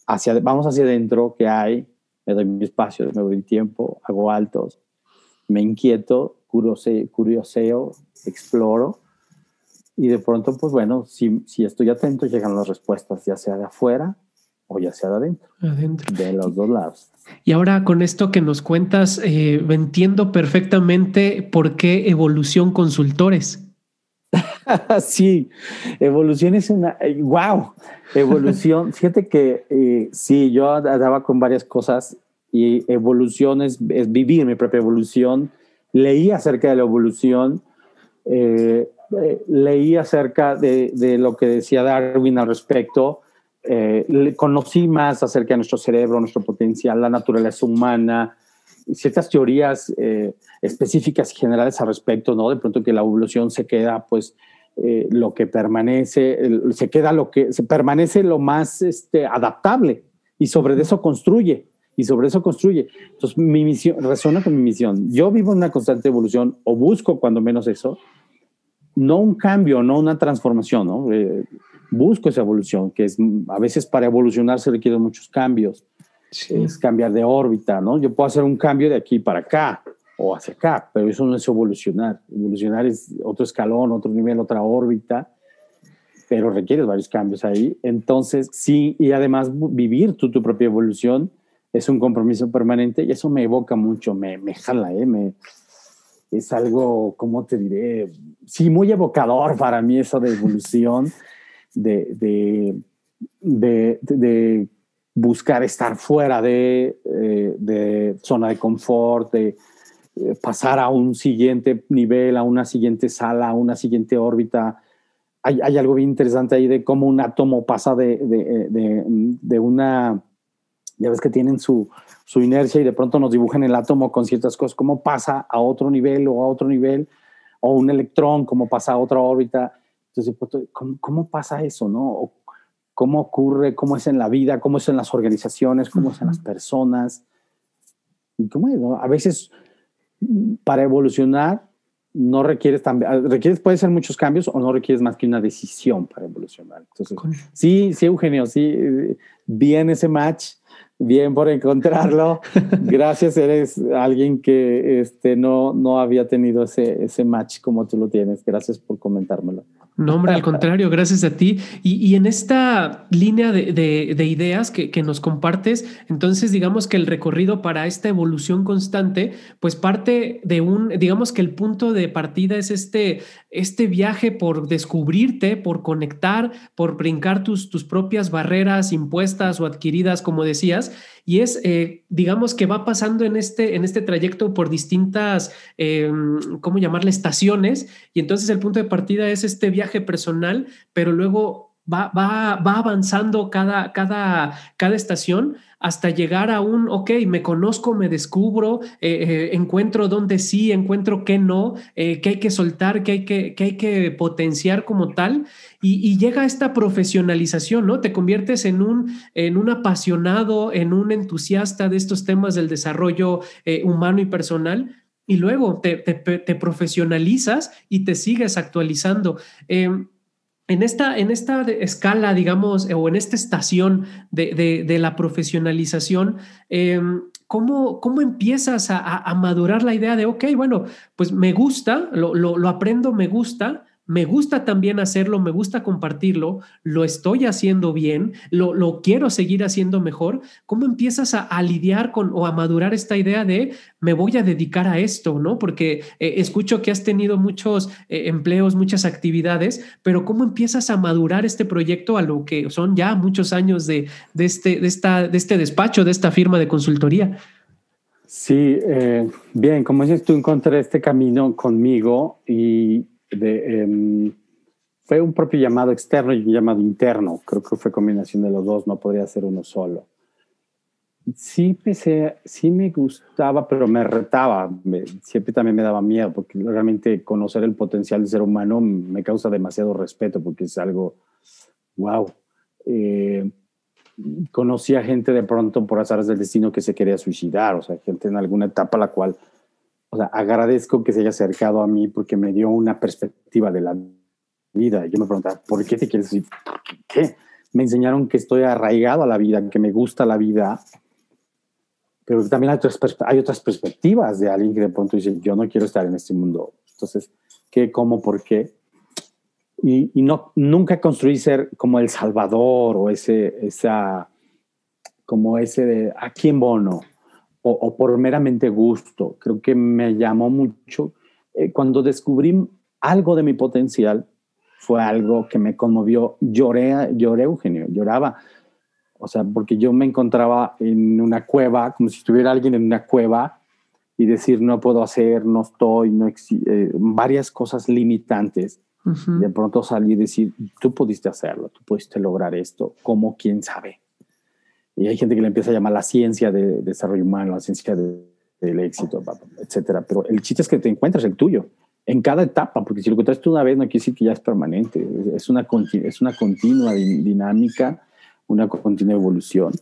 hacia, vamos hacia adentro, qué hay, me doy mi espacio, me doy tiempo, hago altos, me inquieto, curioseo, exploro y de pronto, pues bueno, si, si estoy atento, llegan las respuestas, ya sea de afuera o ya sea de adentro. Adentro. De los dos lados. Y ahora con esto que nos cuentas, eh, entiendo perfectamente por qué evolución consultores. sí, evolución es una, wow, eh, evolución, fíjate que eh, sí, yo daba con varias cosas y evolución es, vivir mi propia evolución, leí acerca de la evolución, eh, leí acerca de, lo que decía Darwin al respecto, eh, conocí más acerca de nuestro cerebro, nuestro potencial, la naturaleza humana, ciertas teorías eh, específicas y generales al respecto, ¿no? De pronto que la evolución se queda, pues, eh, lo que permanece, se queda lo que, se permanece lo más este, adaptable y sobre eso construye y sobre eso construye. Entonces, mi misión resuena con mi misión. Yo vivo en una constante evolución o busco cuando menos eso, no un cambio, no una transformación, ¿no? Eh, busco esa evolución, que es a veces para evolucionar se requieren muchos cambios. Es cambiar de órbita, ¿no? Yo puedo hacer un cambio de aquí para acá o hacia acá, pero eso no es evolucionar. Evolucionar es otro escalón, otro nivel, otra órbita, pero requiere varios cambios ahí. Entonces, sí, y además vivir tú tu propia evolución es un compromiso permanente y eso me evoca mucho, me, me jala, ¿eh? me, es algo, ¿cómo te diré? Sí, muy evocador para mí eso de evolución, de, de, de, de buscar estar fuera de, eh, de, zona de confort, de eh, pasar a un siguiente nivel, a una siguiente sala, a una siguiente órbita. Hay, hay algo bien interesante ahí de cómo un átomo pasa de, de una ya ves que tienen su, su, inercia y de pronto nos dibujan el átomo con ciertas cosas, cómo pasa a otro nivel o a otro nivel, o un electrón, cómo pasa a otra órbita. Entonces, pues, ¿cómo, cómo pasa eso, no? ¿Cómo ocurre? ¿Cómo es en la vida? ¿Cómo es en las organizaciones? ¿Cómo es en las personas? Y cómo es, ¿no? A veces, para evolucionar, no requieres también, requieres, puede ser muchos cambios o no requieres más que una decisión para evolucionar. Entonces, sí, sí, Eugenio, sí, bien ese match Bien por encontrarlo. Gracias, eres alguien que este, no, no había tenido ese, ese match como tú lo tienes. Gracias por comentármelo. No, hombre, al contrario, gracias a ti. Y, en esta línea de, ideas que, que, nos compartes, entonces digamos que el recorrido para esta evolución constante, pues parte de un, digamos que el punto de partida es este, este viaje por descubrirte, por conectar, por brincar tus, tus propias barreras impuestas o adquiridas, como decías, y es, eh, digamos que va pasando en este, en este trayecto por distintas, eh, ¿cómo llamarle? Estaciones, y entonces el punto de partida es este viaje personal, pero luego va, va, va avanzando cada, cada, cada estación hasta llegar a un, ok, me conozco, me descubro, eh, eh, encuentro dónde sí, encuentro qué no, eh, qué hay que soltar, qué hay que, hay que potenciar como tal. Y, llega esta profesionalización, ¿no? Te conviertes en un, en un apasionado, en un entusiasta de estos temas del desarrollo humano y personal y luego te, te, profesionalizas y te sigues actualizando. En esta, en esta escala, digamos, o en esta estación de, la profesionalización, em, ¿cómo, ¿cómo, empiezas a, madurar la idea de, ok, bueno, pues me gusta, lo, lo aprendo, me gusta, me gusta también hacerlo, me gusta compartirlo, lo estoy haciendo bien, lo, quiero seguir haciendo mejor. ¿Cómo empiezas a, lidiar con o a madurar esta idea de me voy a dedicar a esto, ¿no? Porque eh, escucho que has tenido muchos eh, empleos, muchas actividades, pero ¿cómo empiezas a madurar este proyecto a lo que son ya muchos años de, este, de, esta, de este despacho, de esta firma de consultoría? Sí, eh, bien, como dices, tú encontré este camino conmigo y Em, fue un propio llamado externo y un llamado interno. Creo que fue combinación de los dos, no podría ser uno solo. Sí, pensé, sí me gustaba, pero me retaba. siempre también me daba miedo, porque realmente conocer el potencial del ser humano me causa demasiado respeto, porque es algo, wow. Eh, conocí a gente de pronto por azares del destino que se quería suicidar, o sea, gente en alguna etapa la cual o sea, agradezco que se haya acercado a mí porque me dio una perspectiva de la vida. Yo me preguntaba, ¿por qué te quieres decir? ¿Qué? Me enseñaron que estoy arraigado a la vida, que me gusta la vida, pero también hay otras, hay otras perspectivas de alguien que de pronto dice, yo no quiero estar en este mundo. Entonces, ¿qué, cómo, por qué? Y, y no, nunca construí ser como el salvador o ese, esa, como ese de, aquí en Bono, o, por meramente gusto. Creo que me llamó mucho. Eh, cuando descubrí algo de mi potencial, fue algo que me conmovió. Lloré, lloré, Eugenio, lloraba. O sea, porque yo me encontraba en una cueva, como si estuviera alguien en una cueva y decir, no puedo hacer, no estoy, no eh, varias cosas limitantes. De pronto salí y decir, tú pudiste hacerlo, tú pudiste lograr esto, como quién sabe. Y hay gente que le empieza a llamar la ciencia de, desarrollo humano, la ciencia del éxito, etcétera. Pero el chiste es que te encuentras el tuyo en cada etapa, porque si lo encontraste una vez no quiere decir que ya es permanente. Es una, es una continua dinámica, una continua evolución.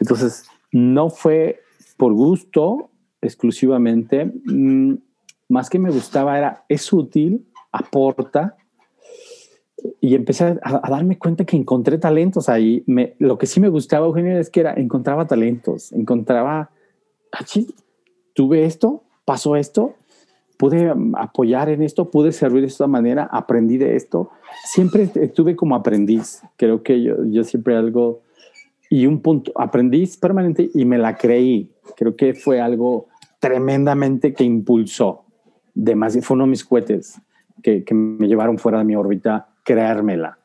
Entonces, no fue por gusto exclusivamente, mm, más que me gustaba era, es útil, aporta, y empecé a, darme cuenta que encontré talentos ahí. Me, lo que sí me gustaba, Eugenio, es que era, encontraba talentos, encontraba, ah, tuve esto, pasó esto, pude apoyar en esto, pude servir de esta manera, aprendí de esto. Siempre estuve como aprendiz. Creo que yo, yo siempre algo, y un punto, aprendiz permanente y me la creí. Creo que fue algo tremendamente que impulsó. Demasiado, fue uno de mis cohetes que, que me llevaron fuera de mi órbita creérmela.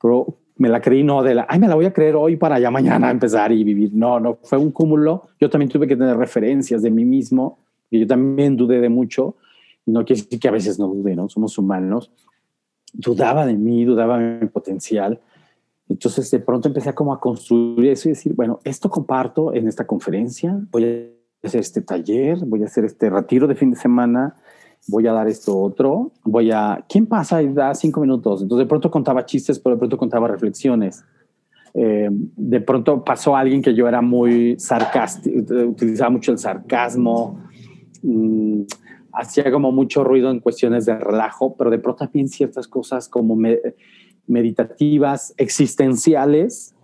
Pero me la creí no de la, ay, me la voy a creer hoy para ya mañana empezar y vivir. No, no, fue un cúmulo. Yo también tuve que tener referencias de mí mismo y yo también dudé de mucho. No quiere decir que a veces no dudé, ¿no? Somos humanos. Dudaba de mí, dudaba de mi potencial. Entonces de pronto empecé como a construir eso y decir, bueno, esto comparto en esta conferencia, voy a hacer este taller, voy a hacer este retiro de fin de semana, voy a dar esto otro, voy a, ¿quién pasa y da cinco minutos? Entonces de pronto contaba chistes, pero de pronto contaba reflexiones. Eh, de pronto pasó alguien que yo era muy sarcástico, utilizaba mucho el sarcasmo, mm, hacía como mucho ruido en cuestiones de relajo, pero de pronto también ciertas cosas como meditativas, existenciales.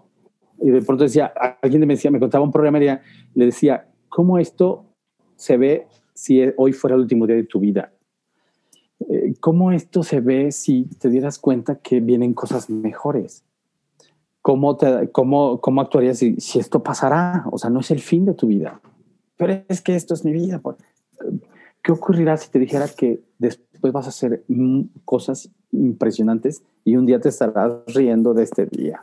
Y de pronto decía, alguien me decía, me contaba un problema y le decía, ¿cómo esto se ve si hoy fuera el último día de tu vida? eh, ¿cómo esto se ve si te dieras cuenta que vienen cosas mejores? ¿Cómo, te, cómo, cómo actuarías si, si, esto pasará? O sea, no es el fin de tu vida. Pero es que esto es mi vida. ¿Qué ocurrirá si te dijera que después vas a hacer cosas impresionantes y un día te estarás riendo de este día?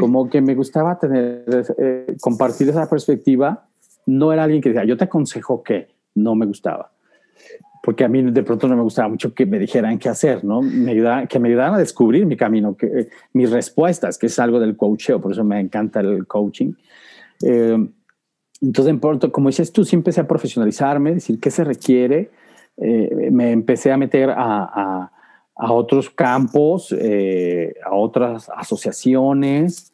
Como que me gustaba tener, eh, compartir esa perspectiva. No era alguien que decía, yo te aconsejo que no me gustaba porque a mí de pronto no me gustaba mucho que me dijeran qué hacer, ¿no? Me que me ayudaran a descubrir mi camino, que, eh, mis respuestas, que es algo del coacheo, por eso me encanta el coaching. Eh, entonces, en pronto, como dices tú, sí empecé a profesionalizarme, decir qué se requiere. Eh, me empecé a meter a, a otros campos, a otras asociaciones,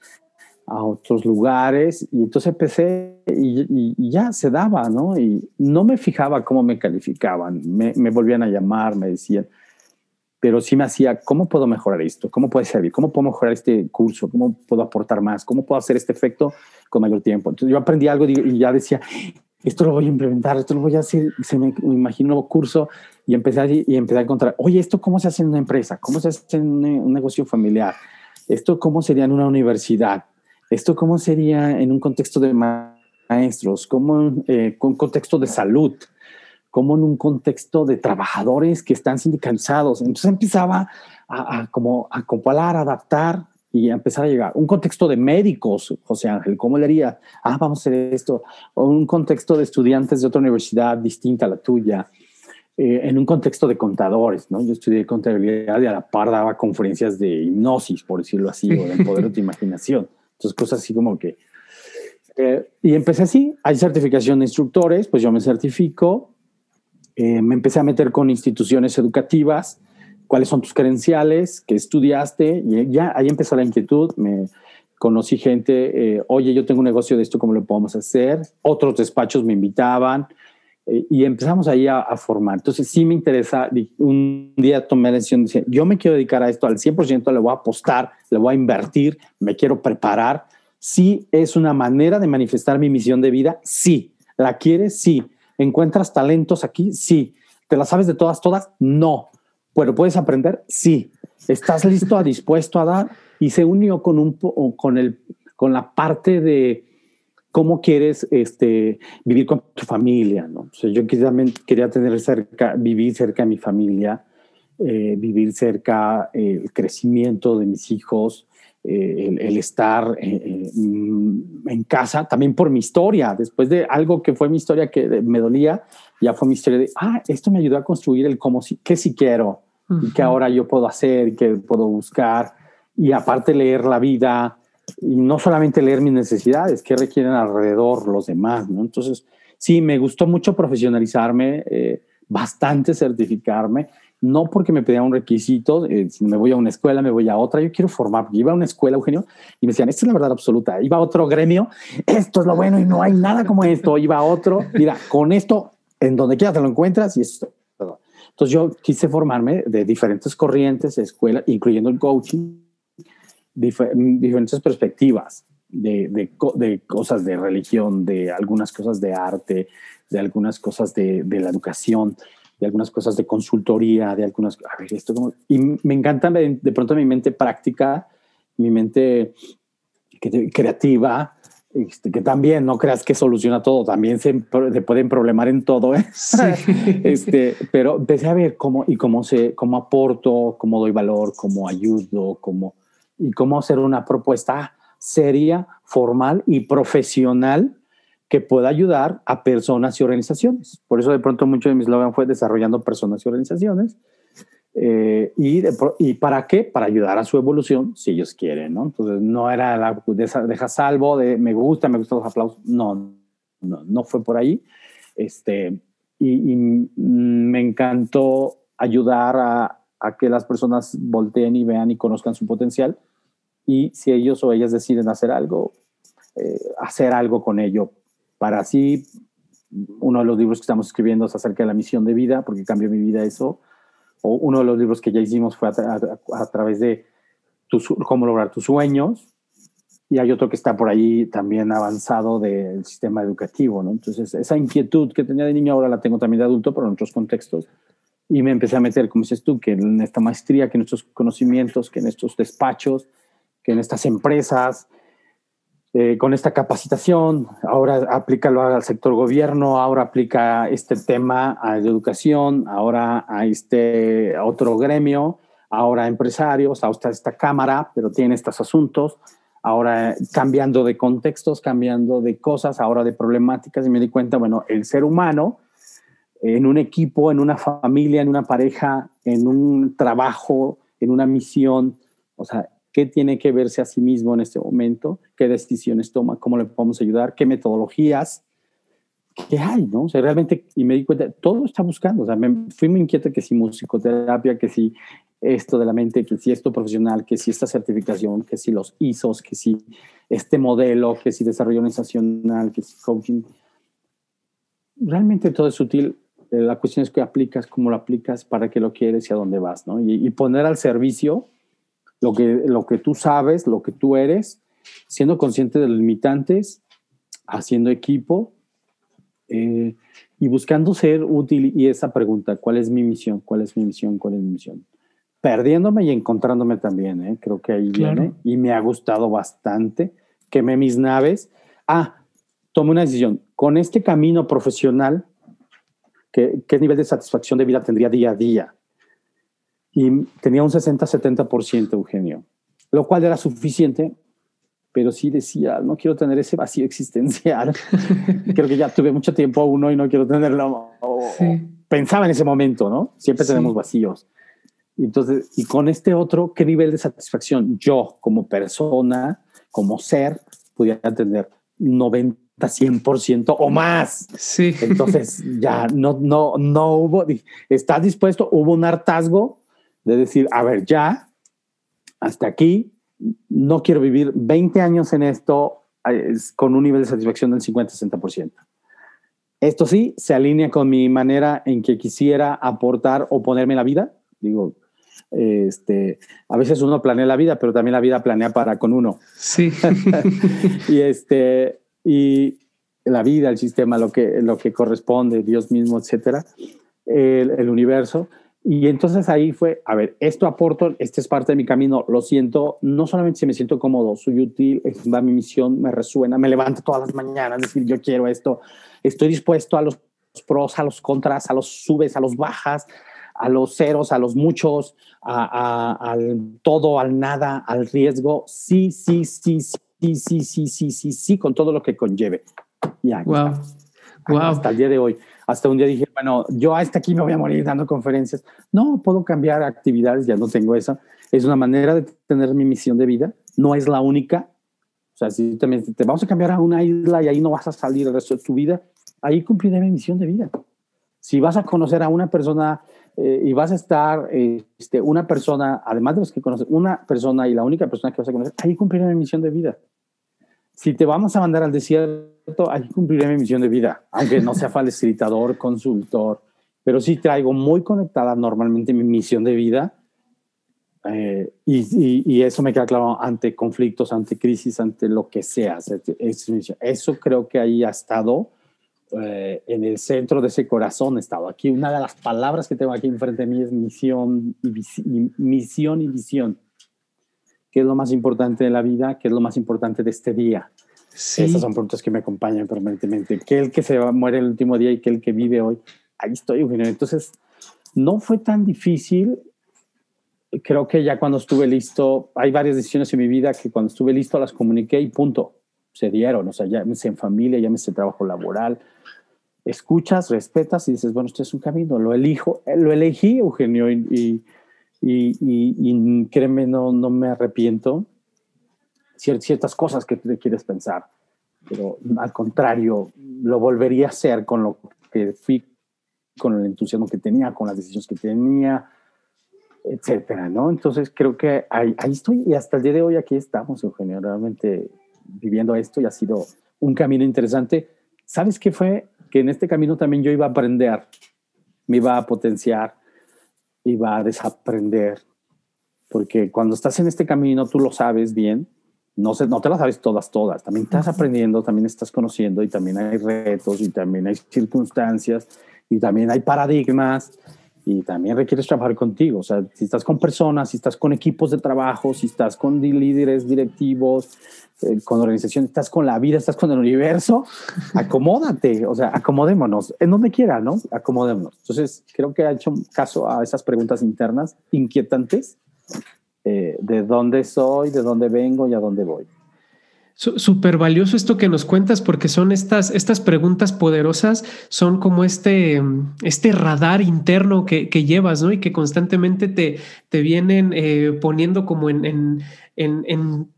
a otros lugares y entonces empecé y, ya se daba, ¿no? Y no me fijaba cómo me calificaban, me, volvían a llamar, me decían, pero sí me hacía, ¿cómo puedo mejorar esto? ¿Cómo puede servir? ¿Cómo puedo mejorar este curso? ¿Cómo puedo aportar más? ¿Cómo puedo hacer este efecto con mayor tiempo? Entonces yo aprendí algo y ya decía, esto lo voy a implementar, esto lo voy a hacer, se me, me imagino un nuevo curso y empecé a, y empecé a encontrar, oye, ¿esto cómo se hace en una empresa? ¿Cómo se hace en un negocio familiar? ¿Esto cómo sería en una universidad? ¿Esto cómo sería en un contexto de maestros? ¿Cómo eh, con contexto de salud? ¿Cómo en un contexto de trabajadores que están sindicalizados? Entonces empezaba a, como a comparar, adaptar y a empezar a llegar. Un contexto de médicos, José Ángel, ¿cómo le haría? Ah, vamos a hacer esto. O un contexto de estudiantes de otra universidad distinta a la tuya. Eh, en un contexto de contadores, ¿no? Yo estudié contabilidad y a la par daba conferencias de hipnosis, por decirlo así, o de poder de tu imaginación. Entonces, cosas así como que... Eh, y empecé así, hay certificación de instructores, pues yo me certifico, eh, me empecé a meter con instituciones educativas, cuáles son tus credenciales, qué estudiaste, y ya ahí empezó la inquietud, me conocí gente, eh, oye, yo tengo un negocio de esto, ¿cómo lo podemos hacer? Otros despachos me invitaban y empezamos ahí a, a, formar. Entonces sí me interesa, un día tomé la decisión, de yo me quiero dedicar a esto al 100%, le voy a apostar, le voy a invertir, me quiero preparar. Sí es una manera de manifestar mi misión de vida, sí. ¿La quieres? Sí. ¿Encuentras talentos aquí? Sí. ¿Te la sabes de todas, todas? No. ¿Pero puedes aprender? Sí. ¿Estás listo, dispuesto a dar? Y se unió con, un, con, el, con la parte de cómo quieres este, vivir con tu familia, ¿no? yo también quería tener cerca, vivir cerca de mi familia, eh, vivir cerca eh, el crecimiento de mis hijos, eh, el, estar mm, en casa, también por mi historia, después de algo que fue mi historia que me dolía, ya fue mi historia de, ah, esto me ayudó a construir el cómo, qué si quiero, y qué ahora yo puedo hacer, qué puedo buscar, y aparte leer la vida, y no solamente leer mis necesidades, que requieren alrededor los demás, ¿no? Entonces, sí, me gustó mucho profesionalizarme, eh, bastante certificarme, no porque me pedían un requisito, eh, si me voy a una escuela, me voy a otra, yo quiero formar, iba a una escuela, Eugenio, y me decían, esta es la verdad absoluta, iba a otro gremio, esto es lo bueno y no hay nada como esto, iba a otro, mira, con esto, en donde quiera te lo encuentras y esto. Entonces yo quise formarme de diferentes corrientes, escuelas, incluyendo el coaching, diferentes perspectivas de, de, cosas de religión, de algunas cosas de arte, de algunas cosas de, de la educación, de algunas cosas de consultoría, de algunas... A ver, esto como, y me encanta de, pronto mi mente práctica, mi mente creativa, este, que también no creas que soluciona todo, también se, se pueden problemar en todo, ¿eh? este, pero empecé a ver cómo y cómo, se, cómo aporto, cómo doy valor, cómo ayudo, cómo y cómo hacer una propuesta seria, formal y profesional que pueda ayudar a personas y organizaciones. Por eso de pronto mucho de mi eslogan fue desarrollando personas y organizaciones. Eh, y, ¿Y para qué? Para ayudar a su evolución, si ellos quieren, ¿no? Entonces no era la deja salvo de me gusta, me gustan los aplausos. No, no, no fue por ahí. Este, y, y me encantó ayudar a, a que las personas volteen y vean y conozcan su potencial y si ellos o ellas deciden hacer algo, eh, hacer algo con ello. Para así, uno de los libros que estamos escribiendo es acerca de la misión de vida, porque cambió mi vida eso. O uno de los libros que ya hicimos fue a, través de cómo lograr tus sueños. Y hay otro que está por ahí también avanzado del sistema educativo, ¿no? Entonces, esa inquietud que tenía de niño ahora la tengo también de adulto, pero en otros contextos. y me empecé a meter, como dices tú, que en esta maestría, que en estos conocimientos, que en estos despachos, que en estas empresas, eh, con esta capacitación, ahora aplícalo al sector gobierno, ahora aplica este tema a la educación, ahora a este otro gremio, ahora a empresarios, ahora esta cámara, pero tiene estos asuntos, ahora cambiando de contextos, cambiando de cosas, ahora de problemáticas, y me di cuenta, bueno, el ser humano en un equipo, en una familia, en una pareja, en un trabajo, en una misión, o sea, qué tiene que verse a sí mismo en este momento, qué decisiones toma, cómo le podemos ayudar, qué metodologías, qué hay, ¿no? O sea, realmente, y me di cuenta, todo está buscando, o sea, me, fui muy inquieto que si musicoterapia, que si esto de la mente, que si esto profesional, que si esta certificación, que si los ISOs, que si este modelo, que si desarrollo organizacional, que si coaching. Realmente todo es útil. Eh, la cuestión es que aplicas, cómo lo aplicas, para qué lo quieres y a dónde vas, ¿no? Y, y poner al servicio lo que, lo que tú sabes, lo que tú eres, siendo consciente de los limitantes, haciendo equipo eh, y buscando ser útil. Y esa pregunta, ¿cuál es mi misión? ¿Cuál es mi misión? ¿Cuál es mi misión? Perdiéndome y encontrándome también, ¿eh? creo que ahí viene. Y me ha gustado bastante. Quemé mis naves. Ah, tomé una decisión. Con este camino profesional, ¿qué, qué nivel de satisfacción de vida tendría día a día? Y tenía un 60-70%, Eugenio, lo cual era suficiente, pero sí decía, no quiero tener ese vacío existencial. Creo que ya tuve mucho tiempo uno y no quiero tenerlo. Pensaba en ese momento, ¿no? Siempre tenemos vacíos. Entonces, y con este otro, ¿qué nivel de satisfacción yo como persona, como ser, pudiera tener 90, 100% o más? Sí. Entonces, ya no, no, no hubo, ¿estás dispuesto? Hubo un hartazgo de decir, a ver, ya, hasta aquí, no quiero vivir 20 años en esto con un nivel de satisfacción del 50-60%. Esto sí, se alinea con mi manera en que quisiera aportar o ponerme la vida. Digo, este, a veces uno planea la vida, pero también la vida planea para con uno. Sí. y este, y la vida, el sistema, lo que, lo que corresponde, Dios mismo, etcétera, el, el universo. Y entonces ahí fue, a ver, esto aporto, este es parte de mi camino, lo siento, no solamente si me siento cómodo, soy útil, va mi misión, me resuena, me levanto todas las mañanas, decir, yo quiero esto, estoy dispuesto a los pros, a los contras, a los subes, a los bajas, a los ceros, a los muchos, al todo, al nada, al riesgo, sí, sí, sí, sí, sí, sí, sí, sí, sí, con todo lo que conlleve. Ya, wow. wow. Hasta el día de hoy. Hasta un día dije, bueno, yo hasta aquí me voy a morir dando conferencias. No, puedo cambiar actividades, ya no tengo esa. Es una manera de tener mi misión de vida. No es la única. O sea, si también te vamos a cambiar a una isla y ahí no vas a salir el resto de tu vida, ahí cumpliré mi misión de vida. Si vas a conocer a una persona eh, y vas a estar, este, una persona, además de los que conoces, una persona y la única persona que vas a conocer, ahí cumpliré mi misión de vida si te vamos a mandar al desierto, ahí cumpliré mi misión de vida, aunque no sea facilitador, consultor, pero sí traigo muy conectada normalmente mi misión de vida eh, y, eso me queda claro ante conflictos, ante crisis, ante lo que sea. Eso creo que ahí ha estado eh, en el centro de ese corazón. He estado aquí. Una de las palabras que tengo aquí enfrente de mí es misión y, misión y visión qué es lo más importante de la vida, qué es lo más importante de este día. Sí. Esas son preguntas que me acompañan permanentemente. ¿Qué el que se muere el último día y qué el que vive hoy? Ahí estoy, Eugenio. Entonces, no fue tan difícil. Creo que ya cuando estuve listo, hay varias decisiones en mi vida que cuando estuve listo las comuniqué y punto. Se dieron. O sea, ya me en familia, ya me sé trabajo laboral. Escuchas, respetas y dices, bueno, este es un camino. Lo elijo, lo elegí, Eugenio, y y, y, créeme, no, no me arrepiento. ciertas cosas que te quieres pensar, pero al contrario, lo volvería a hacer con lo que fui, con el entusiasmo que tenía, con las decisiones que tenía, etcétera, ¿no? Entonces creo que ahí, ahí estoy y hasta el día de hoy aquí estamos, Eugenio, realmente viviendo esto y ha sido un camino interesante. ¿Sabes qué fue? Que en este camino también yo iba a aprender, me iba a potenciar, y va a desaprender. Porque cuando estás en este camino, tú lo sabes bien, no, sé, no te las sabes todas, todas. También estás aprendiendo, también estás conociendo y también hay retos y también hay circunstancias y también hay paradigmas y también requieres trabajar contigo. O sea, si estás con personas, si estás con equipos de trabajo, si estás con líderes directivos, eh, con organización, estás con la vida, estás con el universo, acomódate, o sea, acomodémonos, en donde quiera, ¿no? Acomodémonos. Entonces, creo que ha hecho caso a esas preguntas internas inquietantes eh, de dónde soy, de dónde vengo y a dónde voy. Súper valioso esto que nos cuentas porque son estas, estas preguntas poderosas, son como este, este radar interno que, llevas, ¿no? Y que constantemente te, te vienen eh, poniendo como en, en, en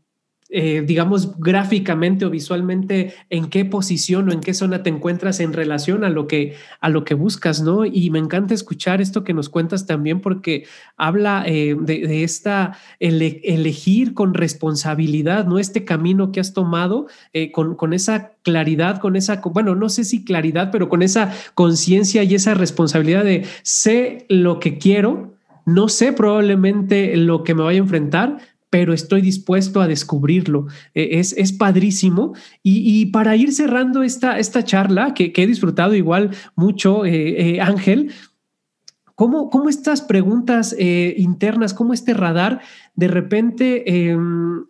eh, digamos, gráficamente o visualmente en qué posición o en qué zona te encuentras en relación a lo que, a lo que buscas, ¿no? Y me encanta escuchar esto que nos cuentas también porque habla eh, de, esta elegir con responsabilidad, ¿no? Este camino que has tomado eh, con, con esa claridad, con esa, bueno, no sé si claridad, pero con esa conciencia y esa responsabilidad de sé lo que quiero, no sé probablemente lo que me vaya a enfrentar, pero estoy dispuesto a descubrirlo. E, es, es padrísimo. Y, para ir cerrando esta, esta charla, que, he disfrutado igual mucho, eh, eh, Ángel, ¿cómo, ¿cómo, estas preguntas eh, internas, cómo este radar de repente... Em,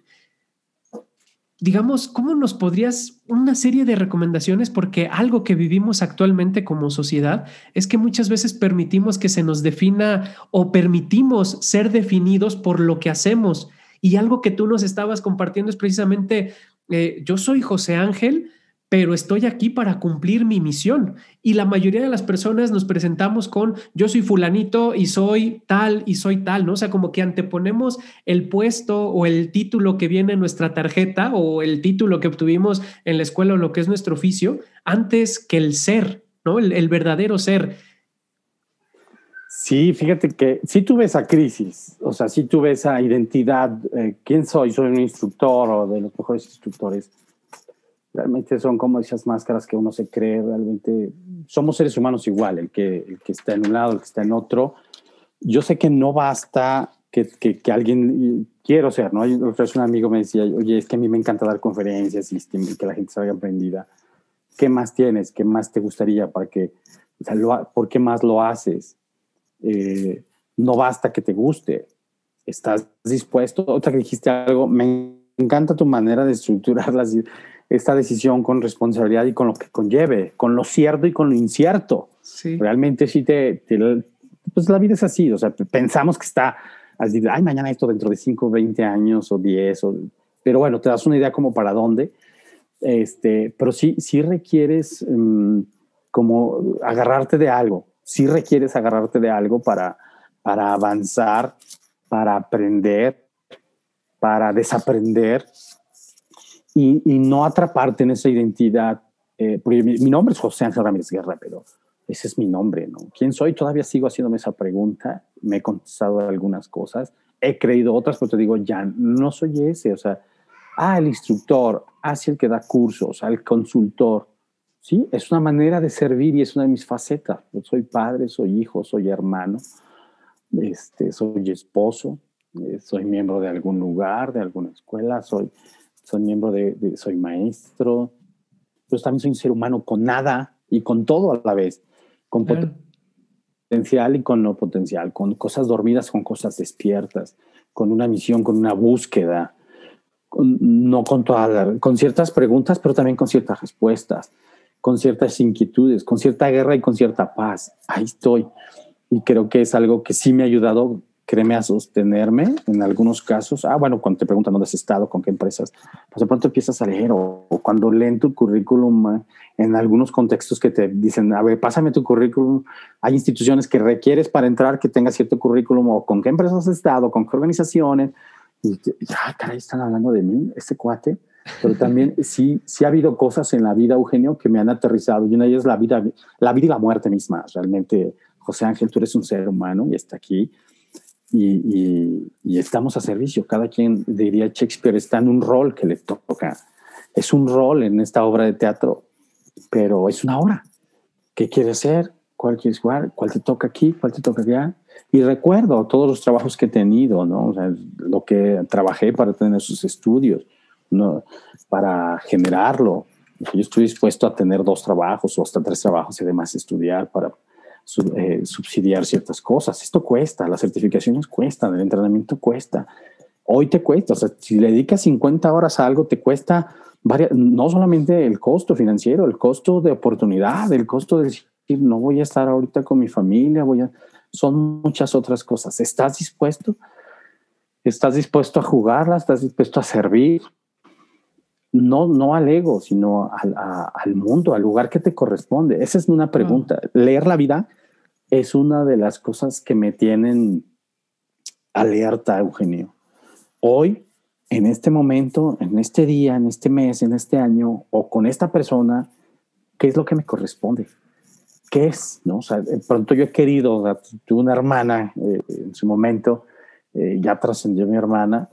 digamos, ¿cómo nos podrías una serie de recomendaciones? Porque algo que vivimos actualmente como sociedad es que muchas veces permitimos que se nos defina o permitimos ser definidos por lo que hacemos y algo que tú nos estabas compartiendo es precisamente, eh, yo soy José Ángel, pero estoy aquí para cumplir mi misión. Y la mayoría de las personas nos presentamos con yo soy fulanito y soy tal y soy tal, ¿no? O sea, como que anteponemos el puesto o el título que viene en nuestra tarjeta o el título que obtuvimos en la escuela o lo que es nuestro oficio antes que el ser, ¿no? el verdadero ser. Sí, fíjate que sí tuve esa crisis, o sea, sí tuve esa identidad. Eh, ¿Quién soy? Soy un instructor o de los mejores instructores. Realmente son como esas máscaras que uno se cree, realmente somos seres humanos igual, el que, está en un lado, el que está en otro. Yo sé que no basta que, alguien, quiero ser, ¿no? Un amigo me decía, oye, es que a mí me encanta dar conferencias y que la gente salga aprendida. ¿Qué más tienes? ¿Qué más te gustaría para que, o sea, ¿por qué más lo haces? Eh, no basta que te guste, estás dispuesto, otra que dijiste algo, me encanta tu manera de estructurar esta decisión con responsabilidad y con lo que conlleve, con lo cierto y con lo incierto. Realmente sí te, pues la vida es así, o sea, pensamos que está, así, ay, mañana esto dentro de 5, 20 años o 10, o, pero bueno, te das una idea como para dónde, este, pero sí, sí requieres mm, como agarrarte de algo, si requieres agarrarte de algo para, para avanzar, para aprender, para desaprender y, no atraparte en esa identidad. Eh, porque mi, nombre es José Ángel Ramírez Guerra, pero ese es mi nombre, ¿no? ¿Quién soy? Todavía sigo haciéndome esa pregunta. Me he contestado algunas cosas, he creído otras, pero te digo, ya no soy ese. O sea, ah, el instructor, ah, el que da cursos, el consultor. Sí, es una manera de servir y es una de mis facetas. Yo soy padre, soy hijo, soy hermano, este, soy esposo, eh, soy miembro de algún lugar, de alguna escuela, soy, soy miembro de, soy maestro, pero también soy un ser humano con nada y con todo a la vez, con potencial y con no potencial, con cosas dormidas, con cosas despiertas, con una misión, con una búsqueda, no con todas, con ciertas preguntas, pero también con ciertas respuestas con ciertas inquietudes, con cierta guerra y con cierta paz. Ahí estoy. Y creo que es algo que sí me ha ayudado, créeme, a sostenerme en algunos casos. Ah, bueno, cuando te preguntan dónde has estado, con qué empresas, pues de pronto empiezas a leer o, cuando leen tu currículum, eh, en algunos contextos que te dicen, a ver, pásame tu currículum. Hay instituciones que requieres para entrar que tenga cierto currículum o con qué empresas has estado, con qué organizaciones. Y ya, ah, caray, están hablando de mí, este cuate pero también sí, sí ha habido cosas en la vida, Eugenio, que me han aterrizado. Y una de ellas es la vida, la vida y la muerte misma. Realmente, José Ángel, tú eres un ser humano y está aquí. Y, y, estamos a servicio. Cada quien, diría Shakespeare, está en un rol que le toca. Es un rol en esta obra de teatro, pero es una obra. ¿Qué quieres hacer? ¿Cuál quieres jugar? ¿Cuál te toca aquí? ¿Cuál te toca allá? Y recuerdo todos los trabajos que he tenido, ¿no? O sea, lo que trabajé para tener esos estudios no, para generarlo. Yo estoy dispuesto a tener dos trabajos o hasta tres trabajos y además estudiar para, eh, subsidiar ciertas cosas. Esto cuesta, las certificaciones cuestan, el entrenamiento cuesta. Hoy te cuesta, o sea, si le dedicas 50 horas a algo, te cuesta varias, no solamente el costo financiero, el costo de oportunidad, el costo de decir, no voy a estar ahorita con mi familia, voy a, son muchas otras cosas. ¿Estás dispuesto? ¿Estás dispuesto a jugarla? ¿Estás dispuesto a servir? No, no al ego, sino al, al mundo, al lugar que te corresponde. Esa es una pregunta. Leer la vida es una de las cosas que me tienen alerta, Eugenio. Hoy, en este momento, en este día, en este mes, en este año, o con esta persona, ¿qué es lo que me corresponde? ¿Qué es? ¿No? O sea, de pronto yo he querido, tuve una hermana eh, en su momento, eh, ya trascendió mi hermana,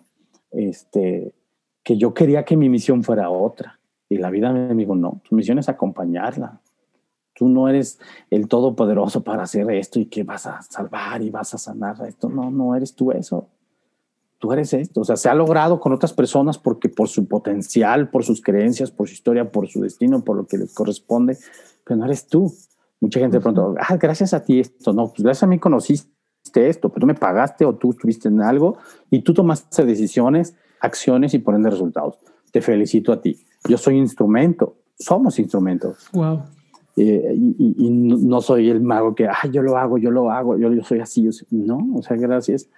este, que yo quería que mi misión fuera otra. Y la vida me dijo, no, tu misión es acompañarla, Tú no eres el todopoderoso para hacer esto y que vas a salvar y vas a sanar esto. No, no eres tú eso. Tú eres esto. O sea, se ha logrado con otras personas porque por su potencial, por sus creencias, por su historia, por su destino, por lo que les corresponde, pero no eres tú. Mucha gente de pronto, ah, gracias a ti esto. No, pues gracias a mí conociste esto, pero tú me pagaste o tú estuviste en algo y tú tomaste decisiones, acciones y por ende resultados. Te felicito a ti. Yo soy instrumento. Somos instrumentos. Wow. Eh, y, no soy el mago que, ah, yo lo hago, yo lo hago, yo, yo soy así. no, o sea, gracias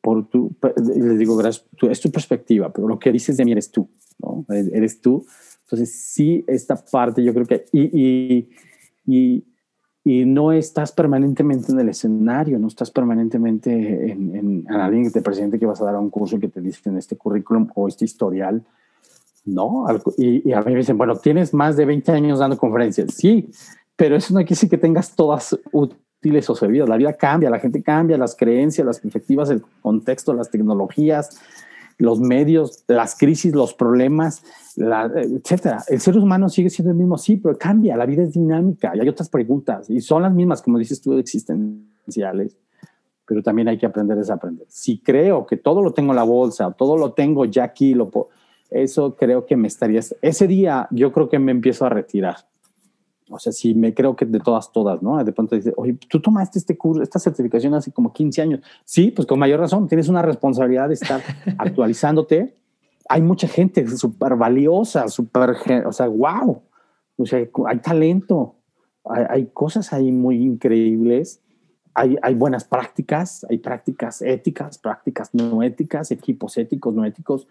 por tu, les digo, gracias, es tu perspectiva, pero lo que dices de mí eres tú, ¿no? Eres tú. Entonces, sí, esta parte yo creo que, y, y, y, no estás permanentemente en el escenario, no estás permanentemente en, en, alguien que te presente que vas a dar a un curso que te dicen este currículum o este historial no, y, a mí me dicen, bueno, tienes más de 20 años dando conferencias. Sí, pero eso no quiere decir que tengas todas útiles o servidas. La vida cambia, la gente cambia, las creencias, las perspectivas, el contexto, las tecnologías, los medios, las crisis, los problemas, la, etcétera. El ser humano sigue siendo el mismo, sí, pero cambia. La vida es dinámica y hay otras preguntas y son las mismas, como dices tú, existenciales. Pero también hay que aprender a desaprender. Si creo que todo lo tengo en la bolsa, todo lo tengo ya aquí, lo eso creo que me estaría, ese día yo creo que me empiezo a retirar. O sea, si me creo que de todas, todas, ¿no? De pronto dice, oye, tú tomaste este curso, esta certificación hace como 15 años. Sí, pues con mayor razón, tienes una responsabilidad de estar actualizándote. Hay mucha gente súper valiosa, súper, o sea, wow. O sea, hay talento, hay, hay cosas ahí muy increíbles. Hay, hay, buenas prácticas, hay prácticas éticas, prácticas no éticas, equipos éticos, no éticos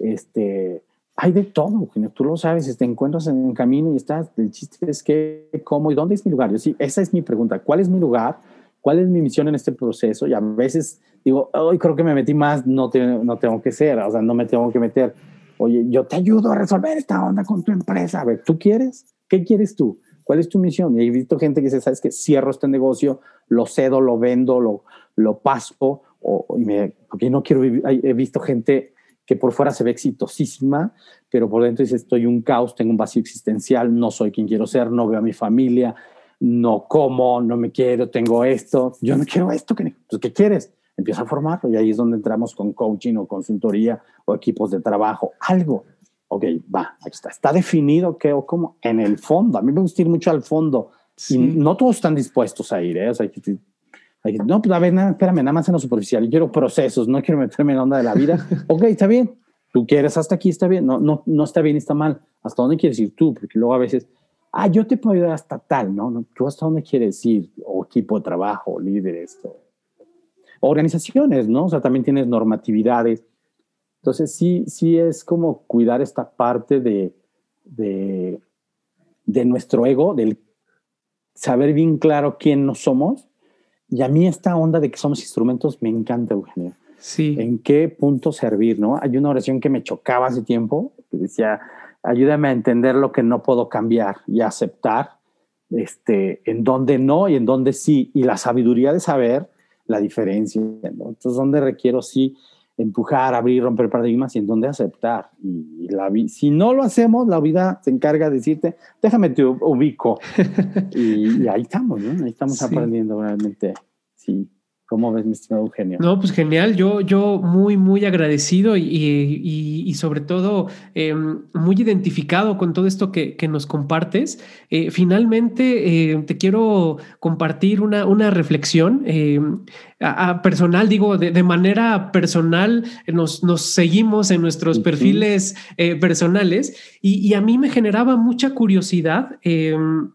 este, hay de todo, tú lo sabes, te encuentras en el camino y estás, el chiste es que, cómo y dónde es mi lugar. Yo sí, esa es mi pregunta, ¿cuál es mi lugar? ¿Cuál es mi misión en este proceso? Y a veces digo, hoy creo que me metí más, no, no tengo que ser, o sea, no me tengo que meter. Oye, yo te ayudo a resolver esta onda con tu empresa. A ver, ¿tú quieres? ¿Qué quieres tú? ¿Cuál es tu misión? Y he visto gente que dice, ¿sabes qué? Cierro este negocio, lo cedo, lo vendo, lo, lo paso, o, y me, porque no quiero vivir. He visto gente que por fuera se ve exitosísima, pero por dentro dice, estoy un caos, tengo un vacío existencial, no soy quien quiero ser, no veo a mi familia, no como, no me quiero, tengo esto, yo no quiero esto, ¿qué, pues, ¿qué quieres? Empieza a formarlo y ahí es donde entramos con coaching o consultoría o equipos de trabajo, algo. Ok, va, aquí está. Está definido qué o cómo en el fondo. A mí me gusta ir mucho al fondo. Y no todos están dispuestos a ir, ¿eh? O sea, no, pues a ver, nada, espérame, nada más en lo superficial. Yo quiero procesos, no quiero meterme en la onda de la vida. ok, está bien. Tú quieres hasta aquí, está bien. No, no, no está bien, está mal. ¿Hasta dónde quieres ir tú? Porque luego a veces, ah, yo te puedo ayudar hasta tal, ¿no? no tú hasta dónde quieres ir? O equipo de trabajo, líderes, o organizaciones, ¿no? O sea, también tienes normatividades. Entonces, sí, sí es como cuidar esta parte de, de, de nuestro ego, del saber bien claro quién no somos y a mí esta onda de que somos instrumentos me encanta, Eugenio. Sí. ¿En qué punto servir, no? Hay una oración que me chocaba hace tiempo, que decía, ayúdame a entender lo que no puedo cambiar y aceptar este, en dónde no y en dónde sí. Y la sabiduría de saber la diferencia, ¿no? Entonces, ¿dónde requiero sí empujar, abrir, romper paradigmas y en dónde aceptar. Y, la si no lo hacemos, la vida se encarga de decirte, déjame te ubico. y, ahí estamos, ¿no? Ahí estamos aprendiendo realmente, sí, ¿Cómo ves, mi estimado Eugenio? No, pues genial. Yo, yo muy, muy agradecido y, sobre todo em, muy identificado con todo esto que, nos compartes. Eh, finalmente, eh, te quiero compartir una, una reflexión em, a, personal, digo, de, manera personal, nos, nos, seguimos en nuestros perfiles eh, personales y, y, a mí me generaba mucha curiosidad em,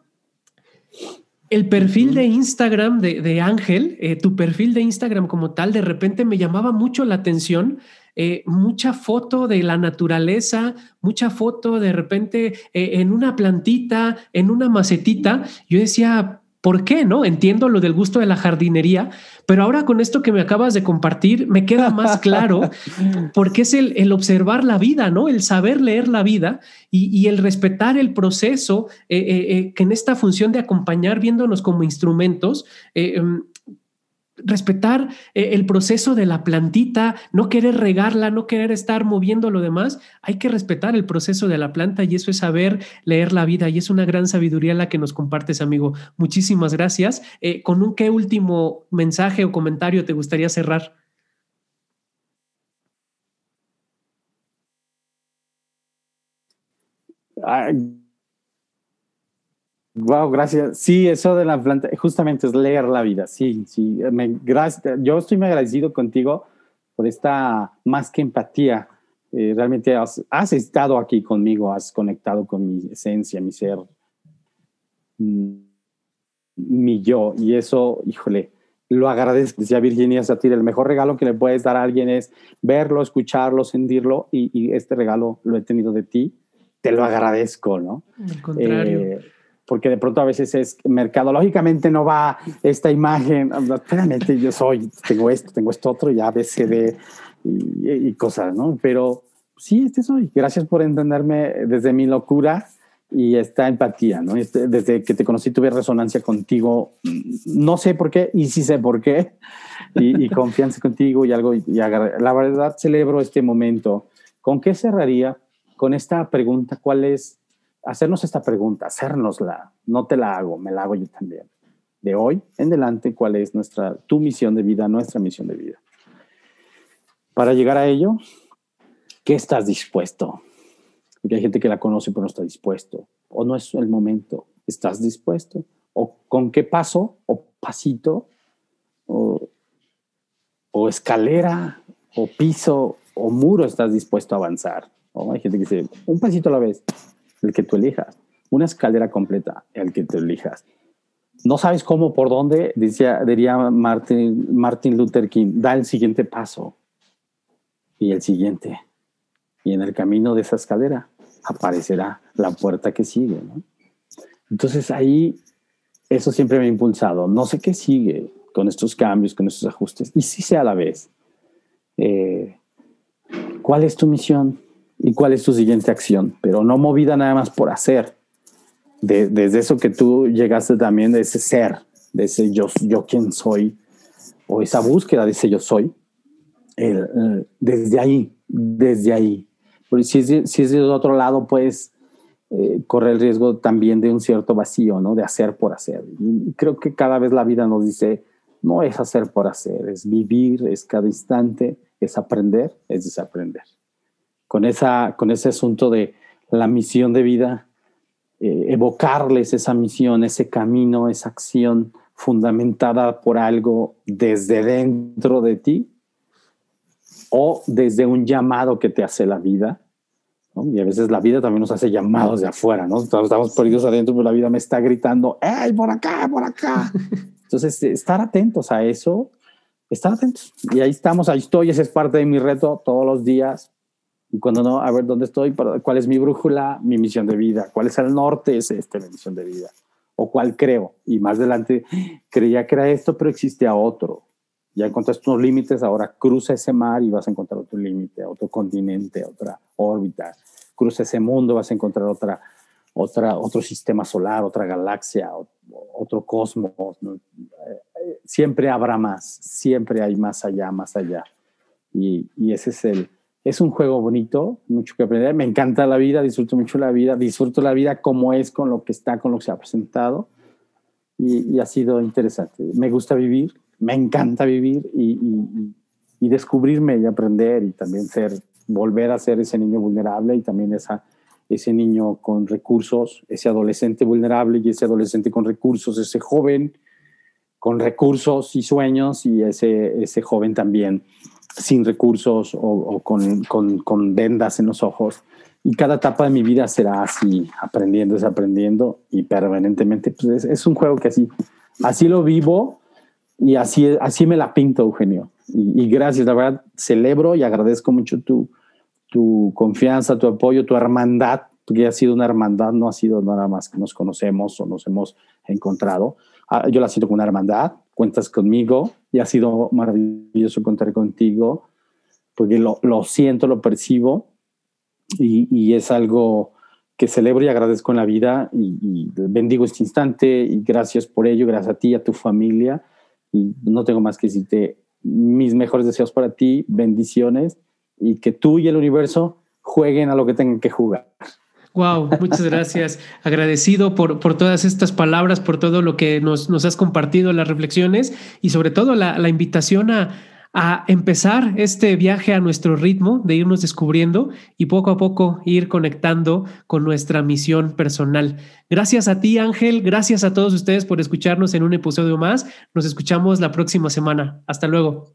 el perfil de Instagram de, Ángel, eh, tu perfil de Instagram como tal, de repente me llamaba mucho la atención. Eh, mucha foto de la naturaleza, mucha foto de repente eh, en una plantita, en una macetita. Yo decía, ¿Por qué? ¿No? Entiendo lo del gusto de la jardinería, pero ahora con esto que me acabas de compartir me queda más claro porque es el, observar la vida, ¿no? El saber leer la vida y, el respetar el proceso eh, eh, eh, que en esta función de acompañar viéndonos como instrumentos, em, respetar eh, el proceso de la plantita, no querer regarla, no querer estar moviendo lo demás. Hay que respetar el proceso de la planta y eso es saber leer la vida y es una gran sabiduría la que nos compartes, amigo. Muchísimas gracias. Eh, ¿Con un qué último mensaje o comentario te gustaría cerrar? Wow, gracias. Sí, eso de la planta, justamente es leer la vida. Sí, sí. Me, gracias. Yo estoy muy agradecido contigo por esta más que empatía. Eh, realmente has, estado aquí conmigo, has conectado con mi esencia, mi ser, mm, mi yo. Y eso, híjole, lo agradezco. Decía Virginia Satir, el mejor regalo que le puedes dar a alguien es verlo, escucharlo, sentirlo. Y, este regalo lo he tenido de ti. Te lo agradezco, ¿no? Al contrario. Eh, porque de pronto a veces es mercadológicamente no va esta imagen, espérame, yo soy, tengo esto, tengo esto otro, ya ABCD y, y cosas, ¿no? Pero sí, este soy. Gracias por entenderme desde mi locura y esta empatía, ¿no? Este, desde que te conocí tuve resonancia contigo, no sé por qué y sí sé por qué, y, confianza contigo y algo, y la verdad celebro este momento. ¿Con qué cerraría? Con esta pregunta, ¿cuál es hacernos esta pregunta, hacérnosla, no te la hago, me la hago yo también. De hoy en adelante, ¿cuál es nuestra, tu misión de vida, nuestra misión de vida? Para llegar a ello, ¿qué estás dispuesto? Porque hay gente que la conoce pero no está dispuesto. O no es el momento. ¿Estás dispuesto? ¿O con qué paso o pasito o, o escalera o piso o muro estás dispuesto a avanzar? ¿O Hay gente que dice, un pasito a la vez el que tú elijas. Una escalera completa, el que tú elijas. No sabes cómo, por dónde, decía, diría Martin, Luther King, da el siguiente paso y el siguiente. Y en el camino de esa escalera aparecerá la puerta que sigue. Entonces ahí, eso siempre me ha impulsado. No sé qué sigue con estos cambios, con estos ajustes. Y sí sea a la vez. Eh, ¿Cuál es tu misión? Y cuál es tu siguiente acción, pero no movida nada más por hacer. desde eso que tú llegaste también, de ese ser, de ese yo, yo quién soy, o esa búsqueda de ese yo soy, desde ahí, desde ahí. Porque si es, si es de otro lado, pues eh, corre el riesgo también de un cierto vacío, ¿no? De hacer por hacer. Y creo que cada vez la vida nos dice, no es hacer por hacer, es vivir, es cada instante, es aprender, es desaprender con, esa, con ese asunto de la misión de vida, eh, evocarles esa misión, ese camino, esa acción fundamentada por algo desde dentro de ti o desde un llamado que te hace la vida. Y a veces la vida también nos hace llamados de afuera, ¿no? Estamos perdidos adentro, pero la vida me está gritando, ¡Ey, por acá, por acá! Entonces, estar atentos a eso, estar atentos. Y ahí estamos, ahí estoy, ese es parte de mi reto todos los días, y cuando no, a ver dónde estoy, cuál es mi brújula, mi misión de vida, cuál es el norte, es este, mi misión de vida, o cuál creo. Y más adelante creía que era esto, pero existe a otro. Ya encontraste unos límites, ahora cruza ese mar y vas a encontrar otro límite, otro continente, otra órbita. Cruza ese mundo, vas a encontrar otra, otra, otro sistema solar, otra galaxia, otro cosmos. Siempre habrá más, siempre hay más allá, más allá. Y, y ese es el, es un juego bonito, mucho que aprender. Me encanta la vida, disfruto mucho la vida, disfruto la vida como es, con lo que está, con lo que se ha presentado. Y, ha sido interesante. Me gusta vivir, me encanta vivir y, descubrirme y aprender y también ser, volver a ser ese niño vulnerable y también ese niño con recursos, ese adolescente vulnerable y ese adolescente con recursos, ese joven con recursos y sueños y ese, ese joven también sin recursos o, con, con, con, vendas en los ojos. Y cada etapa de mi vida será así, aprendiendo, desaprendiendo y permanentemente. Pues es, un juego que así, así lo vivo y así, así me la pinto, Eugenio. Y, y, gracias, la verdad, celebro y agradezco mucho tu, tu confianza, tu apoyo, tu hermandad, porque ha sido una hermandad, no ha sido nada más que nos conocemos o nos hemos encontrado. Ah, yo la siento como una hermandad, cuentas conmigo y ha sido maravilloso contar contigo porque lo, lo siento, lo percibo y, y, es algo que celebro y agradezco en la vida y, y, bendigo este instante y gracias por ello, gracias a ti, a tu familia y no tengo más que decirte mis mejores deseos para ti, bendiciones y que tú y el universo jueguen a lo que tengan que jugar. Wow, muchas gracias. Agradecido por, por todas estas palabras, por todo lo que nos, nos has compartido, las reflexiones y sobre todo la, la invitación a, a empezar este viaje a nuestro ritmo, de irnos descubriendo y poco a poco ir conectando con nuestra misión personal. Gracias a ti, Ángel. Gracias a todos ustedes por escucharnos en un episodio más. Nos escuchamos la próxima semana. Hasta luego.